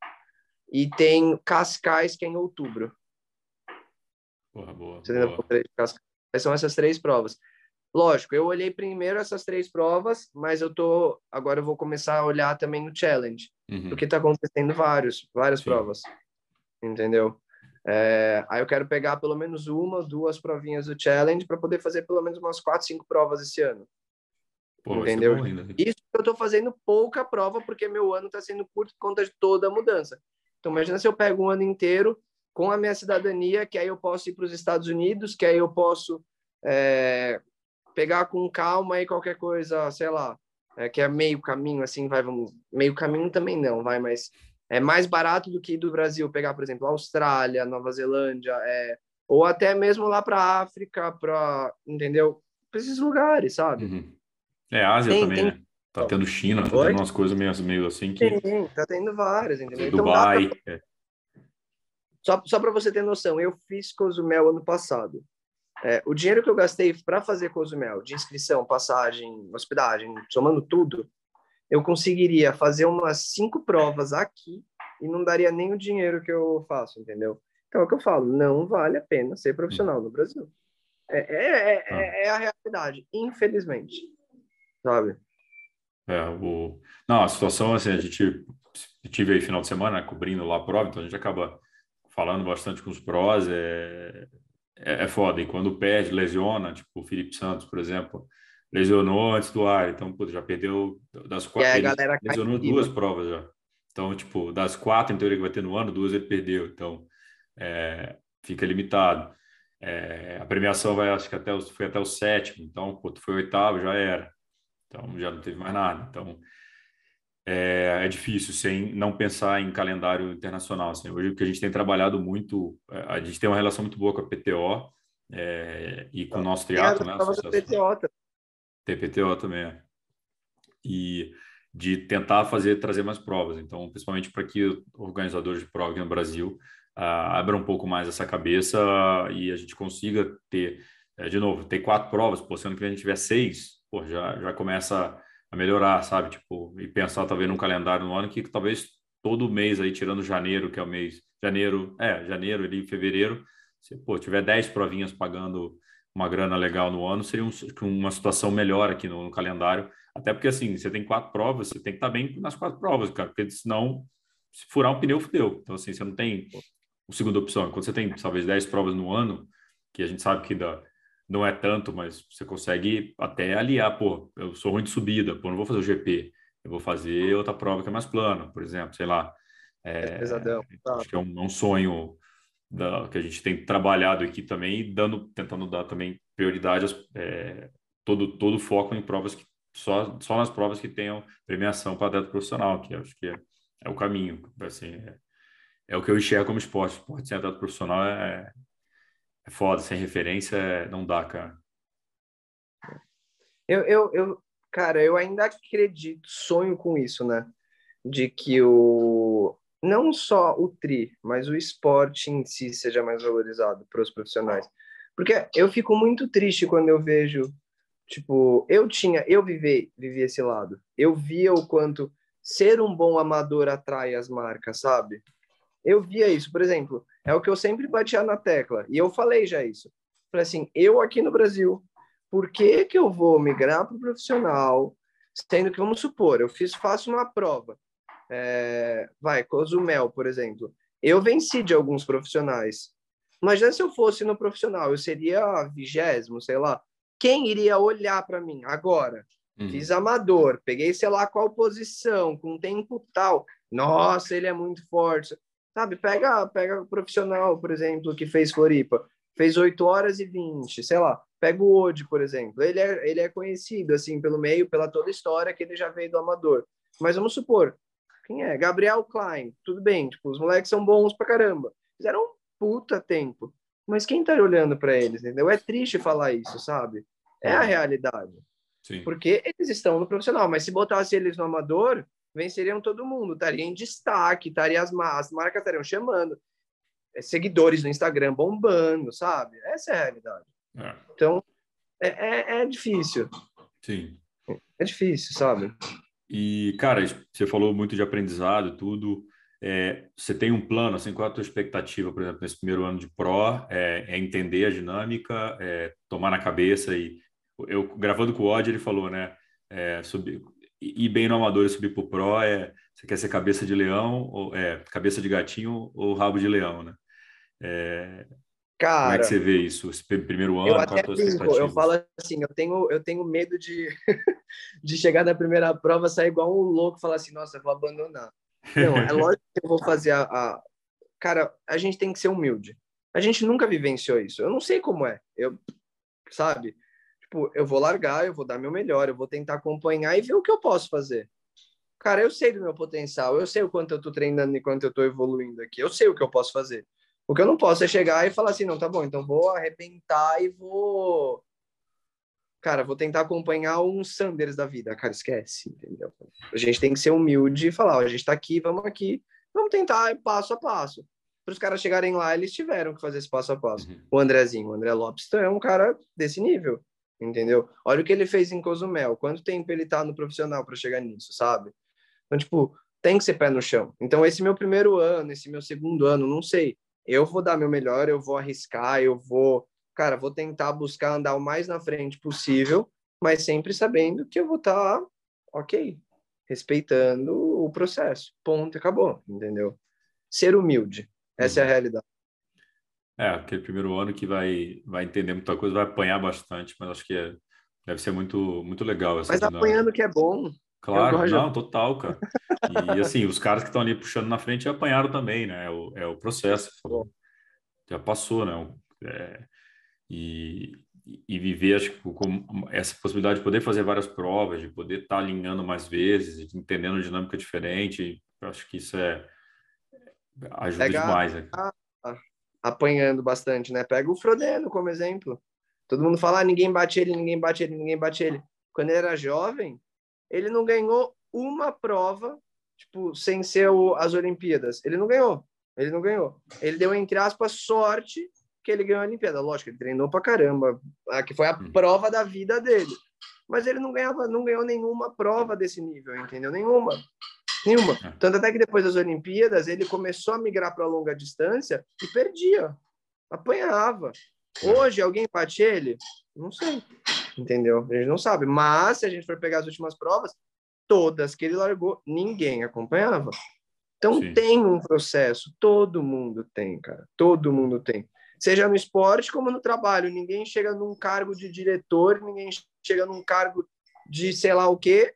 E tem Cascais, que é em outubro. Boa, boa. Cascais. São essas três provas. Lógico, eu olhei primeiro essas três provas, mas eu tô agora eu vou começar a olhar também no challenge, uhum. porque tá acontecendo vários, várias Sim. provas, entendeu? É, aí eu quero pegar pelo menos uma, duas provinhas do challenge para poder fazer pelo menos umas quatro, cinco provas esse ano. Pô, entendeu? Isso eu estou fazendo pouca prova porque meu ano está sendo curto por conta de toda a mudança. Então imagina se eu pego um ano inteiro com a minha cidadania, que aí eu posso ir para os Estados Unidos, que aí eu posso é, pegar com calma e qualquer coisa, sei lá, é, que é meio caminho, assim, vai, vamos, meio caminho também não, vai, mas é mais barato do que do Brasil pegar, por exemplo, Austrália, Nova Zelândia, é, ou até mesmo lá para África, para, entendeu? Para esses lugares, sabe? Uhum. É, Ásia tem, também, tem... né? Tá tendo China, tá tendo umas coisas meio, meio assim que... Tem, tá tendo várias, entendeu? Então, Dubai, pra... é. Só, só para você ter noção, eu fiz Cozumel ano passado. É, o dinheiro que eu gastei para fazer Cozumel, de inscrição, passagem, hospedagem, somando tudo, eu conseguiria fazer umas cinco provas aqui e não daria nem o dinheiro que eu faço, entendeu? Então é o que eu falo, não vale a pena ser profissional no Brasil. É, é, é, ah. é a realidade, infelizmente, sabe? É, o... Não, a situação, assim, a gente tive aí final de semana né, cobrindo lá a prova, então a gente acaba falando bastante com os prós, é, é, é foda. E quando perde, lesiona, tipo o Felipe Santos, por exemplo, lesionou antes do ar, então pô, já perdeu das quatro. É, ele lesionou duas provas já. Então, tipo, das quatro, em teoria, que vai ter no ano, duas ele perdeu. Então, é, fica limitado. É, a premiação vai, acho que até o, foi até o sétimo. Então, pô, tu foi oitavo, já era. Então, já não teve mais nada. Então, é, é, difícil sem não pensar em calendário internacional. Assim. Hoje o que a gente tem trabalhado muito, é, a gente tem uma relação muito boa com a PTO é, e com o nosso triatlo, né? PTO. Tem PTO também. É. E de tentar fazer trazer mais provas. Então, principalmente para que organizadores de prova aqui no Brasil uh, abram um pouco mais essa cabeça e a gente consiga ter, é, de novo, ter quatro provas. Pô, se que a gente tiver seis, pô, já, já começa a melhorar, sabe? Tipo, e pensar talvez num calendário no ano que talvez todo mês aí, tirando janeiro, que é o mês, janeiro, é, janeiro ali, fevereiro, se, pô, tiver 10 provinhas pagando uma grana legal no ano, seria um, uma situação melhor aqui no, no, calendário. Até porque, assim, você tem quatro provas, você tem que estar bem nas quatro provas, cara, porque senão, se furar um pneu, fudeu. Então, assim, você não tem a segunda opção. Quando você tem, talvez, 10 provas no ano, que a gente sabe que dá, não é tanto, mas você consegue até aliar, pô, eu sou ruim de subida, pô, não vou fazer o GP, eu vou fazer outra prova que é mais plana, por exemplo, sei lá. É, é pesadão. Acho que é um, é um sonho da, que a gente tem trabalhado aqui também, dando, tentando dar também prioridade, é, todo todo foco em provas que só só nas provas que tenham premiação para atleta profissional, que acho que é, é o caminho, assim, é, é, o que eu enxergo como esporte. Esporte sem atleta profissional é, é foda, sem referência não dá, cara. Eu, eu, eu, Cara, eu ainda acredito, sonho com isso, né? De que o não só o tri, mas o esporte em si seja mais valorizado para os profissionais. Porque eu fico muito triste quando eu vejo, tipo, eu tinha, eu vivi, vivi esse lado. Eu via o quanto ser um bom amador atrai as marcas, sabe? Eu via isso, por exemplo, é o que eu sempre batia na tecla, e eu falei já isso. Falei assim, eu aqui no Brasil, por que que eu vou migrar para o profissional, sendo que, vamos supor, eu fiz, faço uma prova, é, vai, Cozumel, por exemplo, eu venci de alguns profissionais, Imagina se eu fosse no profissional, eu seria vigésimo, sei lá. Quem iria olhar para mim agora? Uhum. Fiz amador, peguei sei lá qual posição, com tempo tal. Nossa, ele é muito forte. Sabe, pega, pega o profissional, por exemplo, que fez Floripa, fez 8 horas e 20, sei lá. Pega o Ode, por exemplo. Ele é, ele é conhecido, assim, pelo meio, pela toda a história que ele já veio do amador. Mas vamos supor, quem é? Gabriel Klein. Tudo bem, tipo, os moleques são bons pra caramba. Fizeram puta tempo. Mas quem tá olhando para eles, entendeu? É triste falar isso, sabe? É a realidade. Sim. Porque eles estão no profissional, mas se botasse eles no amador, venceriam todo mundo, estaria em destaque, estaria as, as marcas estariam chamando, é, seguidores no Instagram bombando, sabe? Essa é a realidade. É. Então, é, é, é difícil. Sim. É difícil, sabe? E, cara, você falou muito de aprendizado, tudo. É, você tem um plano, assim, qual é a tua expectativa, por exemplo, nesse primeiro ano de Pro? É, é entender a dinâmica, é, tomar na cabeça e... Eu, gravando com o Odd, ele falou, né? É, subir, ir bem no amador e subir para o Pro é... Você quer ser cabeça de leão, ou é, cabeça de gatinho ou rabo de leão, né? É, Cara, como é que você vê isso? Esse primeiro ano, eu até brinco, eu falo assim, eu tenho, eu tenho medo de, (laughs) de chegar na primeira prova, sair igual um louco e falar assim, nossa, vou abandonar. Não, é lógico que eu vou fazer a, a, Cara, a gente tem que ser humilde. A gente nunca vivenciou isso. Eu não sei como é. Eu, sabe? Tipo, eu vou largar, eu vou dar meu melhor, eu vou tentar acompanhar e ver o que eu posso fazer. Cara, eu sei do meu potencial, eu sei o quanto eu tô treinando e quanto eu tô evoluindo aqui. Eu sei o que eu posso fazer. O que eu não posso é chegar e falar assim, não, tá bom, então vou arrebentar e vou cara, vou tentar acompanhar um Sanders da vida, cara, esquece, entendeu? A gente tem que ser humilde e falar, ó, a gente tá aqui, vamos aqui, vamos tentar passo a passo. Para os caras chegarem lá, eles tiveram que fazer esse passo a passo. Uhum. O Andrezinho, o André Lopes é um cara desse nível, entendeu? Olha o que ele fez em Cozumel, quanto tempo ele tá no profissional para chegar nisso, sabe? Então, tipo, tem que ser pé no chão. Então, esse meu primeiro ano, esse meu segundo ano, não sei. Eu vou dar meu melhor, eu vou arriscar, eu vou cara, vou tentar buscar andar o mais na frente possível, mas sempre sabendo que eu vou estar, tá, ok, respeitando o processo. Ponto, acabou, entendeu? Ser humilde, essa uhum. é a uhum. realidade. É, aquele primeiro ano que vai, vai entender muita coisa, vai apanhar bastante, mas acho que é, deve ser muito, muito legal. Essa mas dinâmica. apanhando que é bom. Claro, não, total, cara. E assim, os caras que estão ali puxando na frente apanharam também, né? É o, é o processo. Já passou, né? É, e, e viver acho que com essa possibilidade de poder fazer várias provas, de poder estar tá alinhando mais vezes, entendendo dinâmica diferente, acho que isso é ajuda Pega, demais. Né? apanhando bastante, né? Pega o Frodeno como exemplo. Todo mundo fala, ah, ninguém bate ele, ninguém bate ele, ninguém bate ele. Quando ele era jovem, ele não ganhou uma prova, tipo, sem ser o, as Olimpíadas. Ele não ganhou. Ele não ganhou. Ele deu, entre aspas, sorte que ele ganhou a Olimpíada. Lógico, ele treinou pra caramba, que foi a uhum. prova da vida dele. Mas ele não ganhava, não ganhou nenhuma prova desse nível, entendeu? Nenhuma. Nenhuma. É. Tanto até que depois das Olimpíadas, ele começou a migrar para longa distância e perdia. Apanhava. É. Hoje, alguém bate ele? Não sei. Entendeu? A gente não sabe. Mas, se a gente for pegar as últimas provas, todas que ele largou, ninguém acompanhava. Então, Sim. tem um processo. Todo mundo tem, cara. Todo mundo tem seja no esporte como no trabalho. Ninguém chega num cargo de diretor, ninguém chega num cargo de sei lá o quê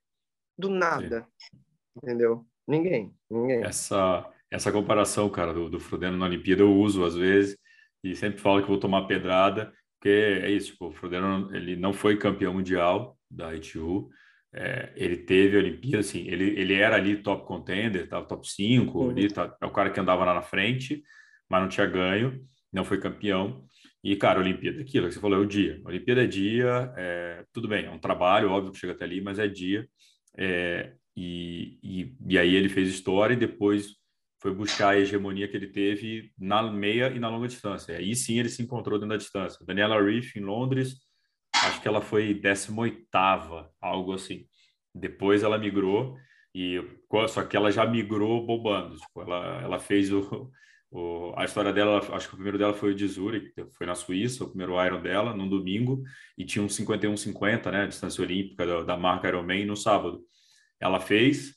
do nada. Sim. Entendeu? Ninguém, ninguém. Essa essa comparação, cara, do, do Frodeno na Olimpíada eu uso às vezes e sempre falo que vou tomar pedrada, porque é isso, tipo, o Frodeno ele não foi campeão mundial da ITU, é, ele teve a Olimpíada, assim, ele, ele era ali top contender, tava top 5, uhum. ali, tá, é o cara que andava lá na frente, mas não tinha ganho não foi campeão. E, cara, Olimpíada é aquilo que você falou, é o dia. Olimpíada é dia, é, tudo bem, é um trabalho, óbvio que chega até ali, mas é dia. É, e, e, e aí ele fez história e depois foi buscar a hegemonia que ele teve na meia e na longa distância. Aí sim ele se encontrou dentro da distância. Daniela Riff, em Londres, acho que ela foi 18 algo assim. Depois ela migrou, e só que ela já migrou bombando. Tipo, ela, ela fez o, o, a história dela, acho que o primeiro dela foi o de Zurich, foi na Suíça, o primeiro Iron dela, no domingo, e tinha um 51-50, né, distância olímpica da, da marca Ironman no sábado. Ela fez,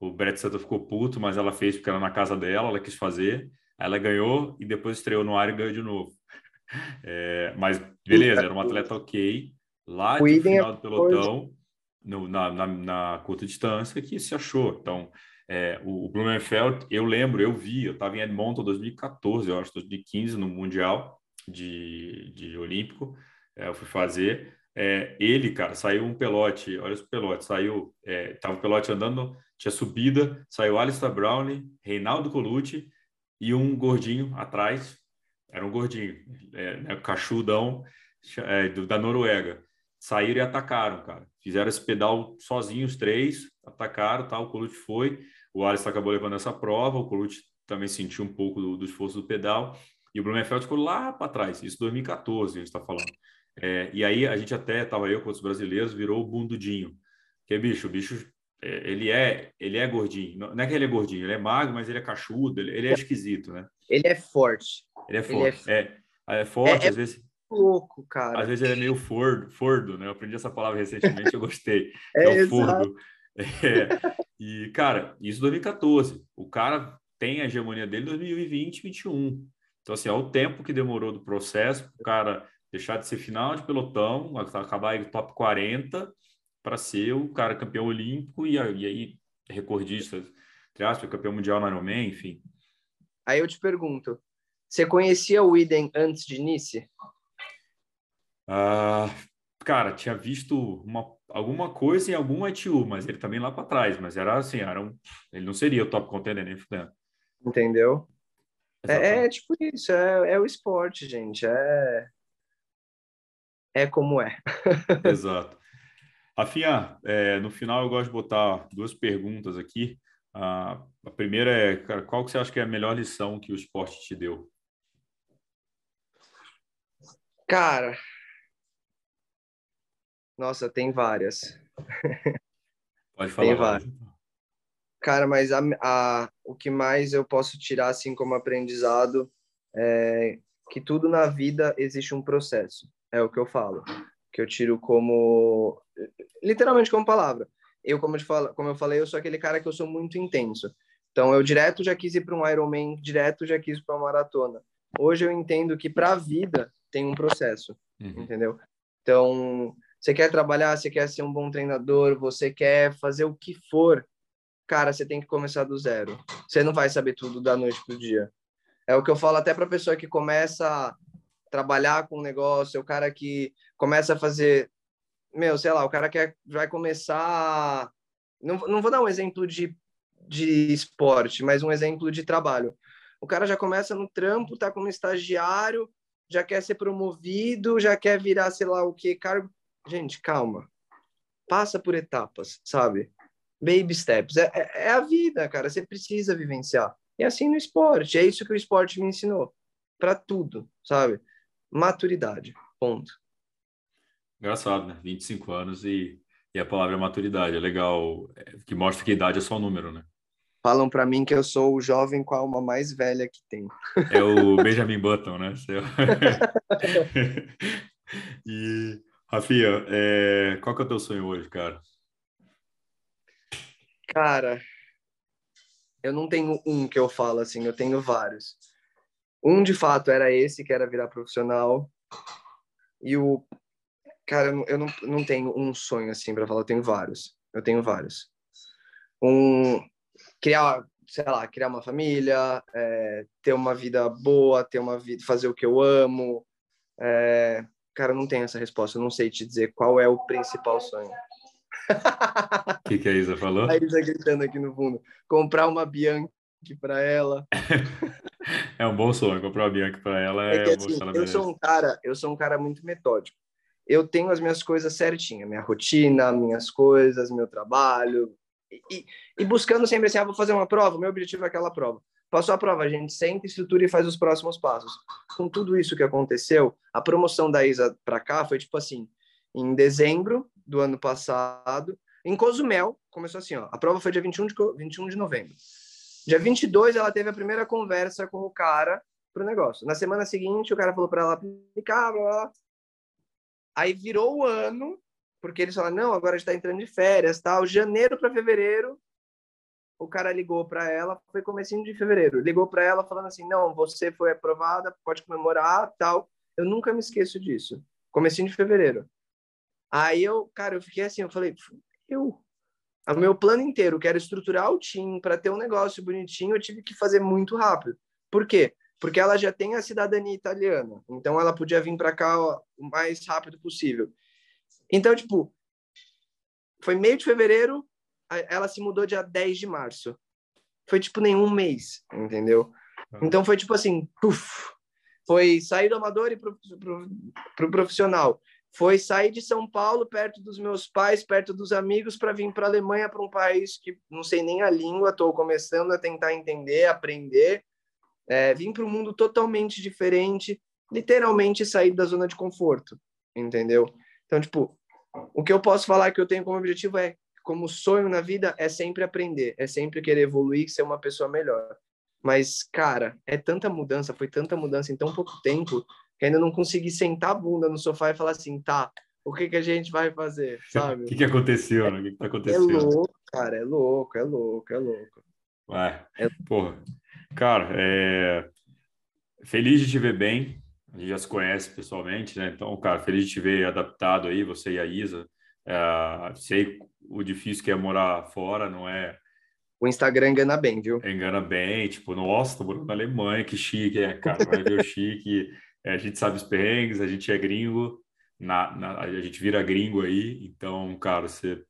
o Brett Sutton ficou puto, mas ela fez porque era na casa dela, ela quis fazer, ela ganhou e depois estreou no Iron e ganhou de novo. (laughs) É, mas beleza, era uma atleta ok, lá no final do pelotão, no, na, na, na curta distância, que se achou. Então, é, o, Blumenfeld, eu lembro, eu vi, eu estava em Edmonton 2014, eu acho, 2015, no Mundial de, de Olímpico, é, eu fui fazer. É, ele, cara, saiu um pelote, olha os pelotes, saiu, é, tava o pelote andando, tinha subida, saiu Alistair Brownlee, Reinaldo Colucci e um gordinho atrás, era um gordinho, é, né, cachudão é, da Noruega. Saíram e atacaram, cara. Fizeram esse pedal sozinhos, os três, atacaram, tal, o Colucci foi, o Alisson acabou levando essa prova, o Colucci também sentiu um pouco do, do esforço do pedal, e o Blumenfeld ficou lá para trás, isso 2014 a gente está falando. É, e aí a gente até, estava eu com os brasileiros, virou o bundudinho, que é bicho, o bicho, é, ele é ele é gordinho, não é que ele é gordinho, ele é magro, mas ele é cachudo, ele, ele é esquisito, né? Ele é forte. Ele é forte, ele é... é, é forte, é, às vezes louco, cara. Às vezes ele é meio fordo, fordo, né? Eu aprendi essa palavra recentemente, eu gostei. (laughs) é, é o fordo. É, e, cara, isso 2014. O cara tem a hegemonia dele em 2020, 2021. Então, assim, é o tempo que demorou do processo o cara deixar de ser final de pelotão, acabar em top 40 para ser o cara campeão olímpico e, e aí recordista, entre aspas, campeão mundial no Ironman, enfim. Aí eu te pergunto, você conhecia o Iden antes de Nice? Ah, cara, tinha visto uma, alguma coisa em algum ITU, mas ele também lá para trás, mas era assim, era um, ele não seria o top contender nem fudendo. Entendeu? É, é, tipo isso, é, é o esporte, gente, é é como é. (laughs) Exato. Rafinha, é, no final eu gosto de botar duas perguntas aqui. a primeira é, cara, qual que você acha que é a melhor lição que o esporte te deu? Cara, nossa, tem várias. Pode falar. Tem várias. Cara, mas a, a, o que mais eu posso tirar assim como aprendizado é que tudo na vida existe um processo. É o que eu falo. Que eu tiro como literalmente como palavra. Eu como eu, falo, como eu falei, eu sou aquele cara que eu sou muito intenso. Então eu direto já quis ir para um Ironman, direto já quis para uma maratona. Hoje eu entendo que para a vida tem um processo, uhum. entendeu? Então, você quer trabalhar, você quer ser um bom treinador, você quer fazer o que for, cara, você tem que começar do zero. Você não vai saber tudo da noite pro dia. É o que eu falo até para pessoa que começa a trabalhar com o negócio, o cara que começa a fazer, meu, sei lá, o cara que vai começar, não, não vou dar um exemplo de, de esporte, mas um exemplo de trabalho. O cara já começa no trampo, tá como estagiário, já quer ser promovido, já quer virar, sei lá o que, cargo gente, calma. Passa por etapas, sabe? Baby steps. É, é, é a vida, cara. Você precisa vivenciar. E assim no esporte. É isso que o esporte me ensinou. Para tudo, sabe? Maturidade. Ponto. Engraçado, né? 25 anos e, e a palavra é maturidade. É legal. É, que mostra que idade é só um número, né? Falam para mim que eu sou o jovem com a alma mais velha que tem. É o Benjamin Button, né? (laughs) (laughs) e Rafinha, é... qual que é o teu sonho hoje, cara? Cara, eu não tenho um que eu falo assim, eu tenho vários. Um de fato era esse, que era virar profissional. E o. Cara, eu não, não tenho um sonho assim para falar, eu tenho vários. Eu tenho vários. Um. Criar, sei lá, criar uma família, é, ter uma vida boa, ter uma vida, fazer o que eu amo, é, Cara, não tenho essa resposta. Eu não sei te dizer qual é o principal sonho. O que, que a Isa falou? (laughs) A Isa gritando aqui no fundo. Comprar uma Bianchi para ela. (laughs) É um bom sonho, comprar a Bianca para ela. É, é assim, eu sou um cara, eu sou um cara muito metódico. Eu tenho as minhas coisas certinhas, minha rotina, minhas coisas, meu trabalho, e, e, buscando sempre assim, ah, vou fazer uma prova, meu objetivo é aquela prova. Passou a prova, a gente senta, estrutura e faz os próximos passos. Com tudo isso que aconteceu, a promoção da Isa para cá foi tipo assim, em dezembro do ano passado, em Cozumel, começou assim, ó, a prova foi dia 21 de, 21 de novembro. Dia 22, ela teve a primeira conversa com o cara pro negócio. Na semana seguinte, o cara falou para ela aplicar, blá, blá. Aí virou o ano, porque eles falaram, não, agora a gente tá entrando de férias, tal. Janeiro para fevereiro, o cara ligou para ela, foi comecinho de fevereiro, ligou para ela falando assim, não, você foi aprovada, pode comemorar, tal. Eu nunca me esqueço disso. Comecinho de fevereiro. Aí eu, cara, eu fiquei assim, eu falei, eu, o meu plano inteiro, quero estruturar o time para ter um negócio bonitinho, eu tive que fazer muito rápido. Por quê? Porque ela já tem a cidadania italiana, então ela podia vir para cá ó, o mais rápido possível. Então, tipo, foi meio de fevereiro, ela se mudou dia 10 de março. Foi tipo nenhum mês, entendeu? Então foi tipo assim, puf, foi sair do amador e pro, pro, pro profissional foi sair de São Paulo, perto dos meus pais, perto dos amigos, para vir para a Alemanha, para um país que não sei nem a língua, estou começando a tentar entender, aprender. É, vim para um mundo totalmente diferente, literalmente sair da zona de conforto, entendeu? Então, tipo, o que eu posso falar que eu tenho como objetivo é, como sonho na vida, é sempre aprender, é sempre querer evoluir, ser uma pessoa melhor. Mas, cara, é tanta mudança, foi tanta mudança em tão pouco tempo, que ainda não consegui sentar a bunda no sofá e falar assim, tá, o que, que a gente vai fazer, (laughs) sabe? O que, que aconteceu, né? O que, que tá acontecendo? É louco, cara, é louco, é louco, é louco. Ué, é... porra. Cara, é... feliz de te ver bem, a gente já se conhece pessoalmente, né? Então, cara, feliz de te ver adaptado aí, você e a Isa. É... Sei o difícil que é morar fora, não é o Instagram engana bem, viu? Engana bem, tipo, nossa, tô morando na Alemanha, que chique, é, cara, vai ver o chique. É, a gente sabe os perrengues, a gente é gringo, na, na, a gente vira gringo aí, então, cara, você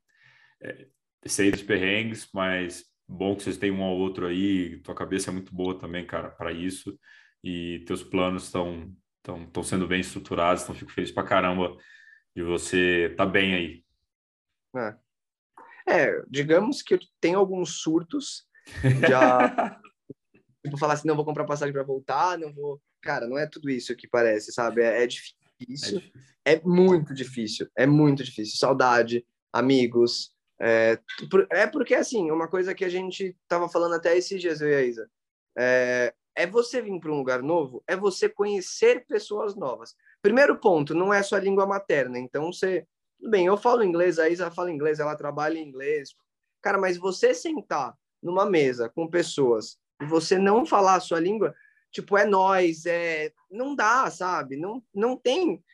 é, sei dos perrengues, mas bom que vocês têm um ao outro aí, tua cabeça é muito boa também, cara, para isso, e teus planos estão estão sendo bem estruturados, então fico feliz pra caramba de você estar tá bem aí. É. é, digamos que eu tenho alguns surtos, já (laughs) tipo, falar assim, não vou comprar passagem para voltar, não vou cara, não é tudo isso que parece, sabe? É, é, difícil, é difícil, é muito difícil, é muito difícil. Saudade, amigos. É, é porque, assim, uma coisa que a gente tava falando até esses dias, eu e a Isa, é, é você vir para um lugar novo, é você conhecer pessoas novas. Primeiro ponto, não é sua língua materna, então você. Tudo bem, eu falo inglês, a Isa fala inglês, ela trabalha em inglês. Cara, mas você sentar numa mesa com pessoas e você não falar a sua língua, tipo, é nós, é... não dá, sabe? Não, não tem,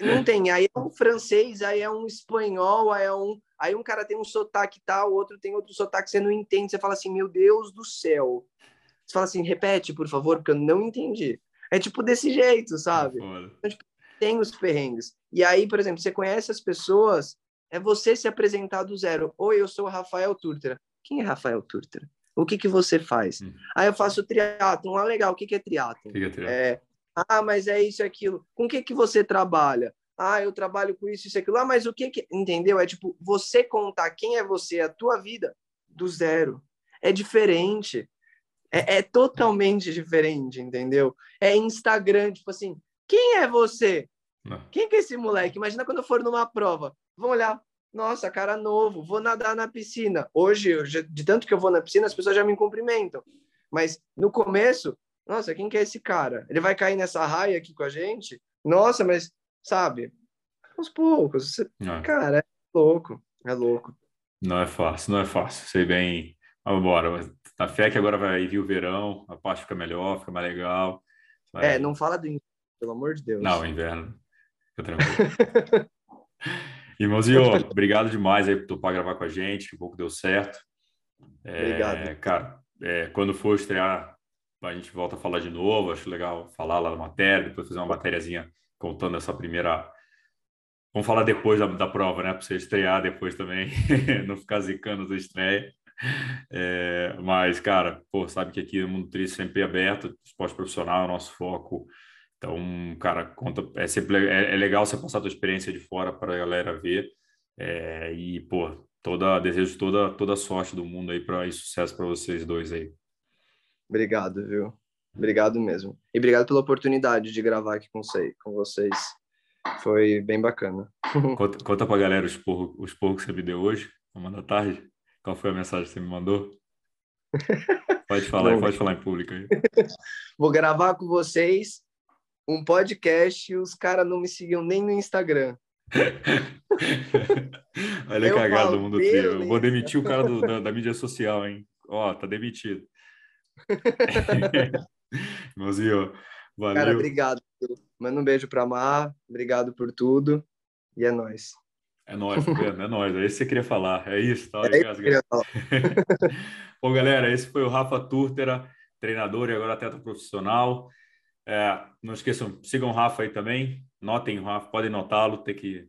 não tem. Aí é um francês, aí é um espanhol, aí é um, aí um cara tem um sotaque tal, o outro tem outro sotaque, você não entende, você fala assim, meu Deus do céu. Você fala assim, repete, por favor, porque eu não entendi. É tipo desse jeito, sabe? Então, tipo, tem os perrengues. E aí, por exemplo, você conhece as pessoas, é você se apresentar do zero. Oi, eu sou o Rafael Turtera. Quem é Rafael Turtera? O que, que você faz? Hum. Ah, eu faço triatlon. Ah, legal. O que, que é triatlon? Que que é, é ah, mas é isso e aquilo. Com o que, que você trabalha? Ah, eu trabalho com isso e isso aquilo. Ah, mas o que que... Entendeu? É tipo, você contar quem é você, a tua vida, do zero. É diferente. É, é totalmente diferente, entendeu? É Instagram, tipo assim, quem é você? Não. Quem que é esse moleque? Imagina quando eu for numa prova. Vão olhar, nossa, cara novo, vou nadar na piscina. Hoje, de tanto que eu vou na piscina, as pessoas já me cumprimentam. Mas no começo, nossa, quem que é esse cara? Ele vai cair nessa raia aqui com a gente? Nossa, mas sabe? Aos poucos. É. Cara, é louco, é louco. Não é fácil, não é fácil. Sei bem. Vamos embora. A fé que agora vai vir o verão, a parte fica melhor, fica mais legal. Vai... É, não fala do pelo amor de Deus. Não, inverno. Fica tranquilo. (laughs) Irmãozinho, obrigado demais aí por topar gravar com a gente, que pouco deu certo. É, obrigado. Cara, é, quando for estrear, a gente volta a falar de novo. Acho legal falar lá na matéria, depois fazer uma matériazinha contando essa primeira. Vamos falar depois da, da prova, né? Para você estrear depois também, (laughs) não ficar zicando a estreia. É, mas, cara, pô, sabe que aqui o Mundo Tri sempre é aberto, esporte profissional é o nosso foco. Então, cara, conta, é sempre é, é legal você passar a tua experiência de fora para a galera ver. É, e, pô, toda, desejo toda, toda sorte do mundo aí para sucesso para vocês dois aí. Obrigado, viu? Obrigado mesmo. E obrigado pela oportunidade de gravar aqui com, vocês. Com vocês. Foi bem bacana. (laughs) Conta, conta pra galera os porros os porro que você me deu hoje, uma da tarde. Qual foi a mensagem que você me mandou? (laughs) Pode falar, Bom, pode falar em público aí. (laughs) Vou gravar com vocês um podcast e os caras não me seguiam nem no Instagram. (laughs) Olha a cagada do mundo. Eu vou demitir o cara do, da, da, mídia social, hein? Ó, tá demitido. (laughs) Irmãozinho, valeu. Cara, obrigado. Manda um beijo pra Mar. Obrigado por tudo. E é nóis. É nóis, tá vendo? É nóis. É isso que você queria falar. É isso, tá? É isso. (laughs) Bom, galera, esse foi o Rafa Turtera, treinador e agora atleta profissional. É, não esqueçam, sigam o Rafa aí também. Notem o Rafa, podem notá-lo, ter que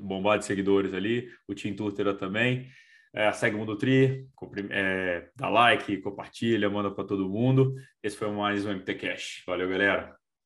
bombar de seguidores ali. O Tim Turtera também. É, segue o Mundo Tri, é, dá like, compartilha, manda para todo mundo. Esse foi mais um MT Cash. Valeu, galera.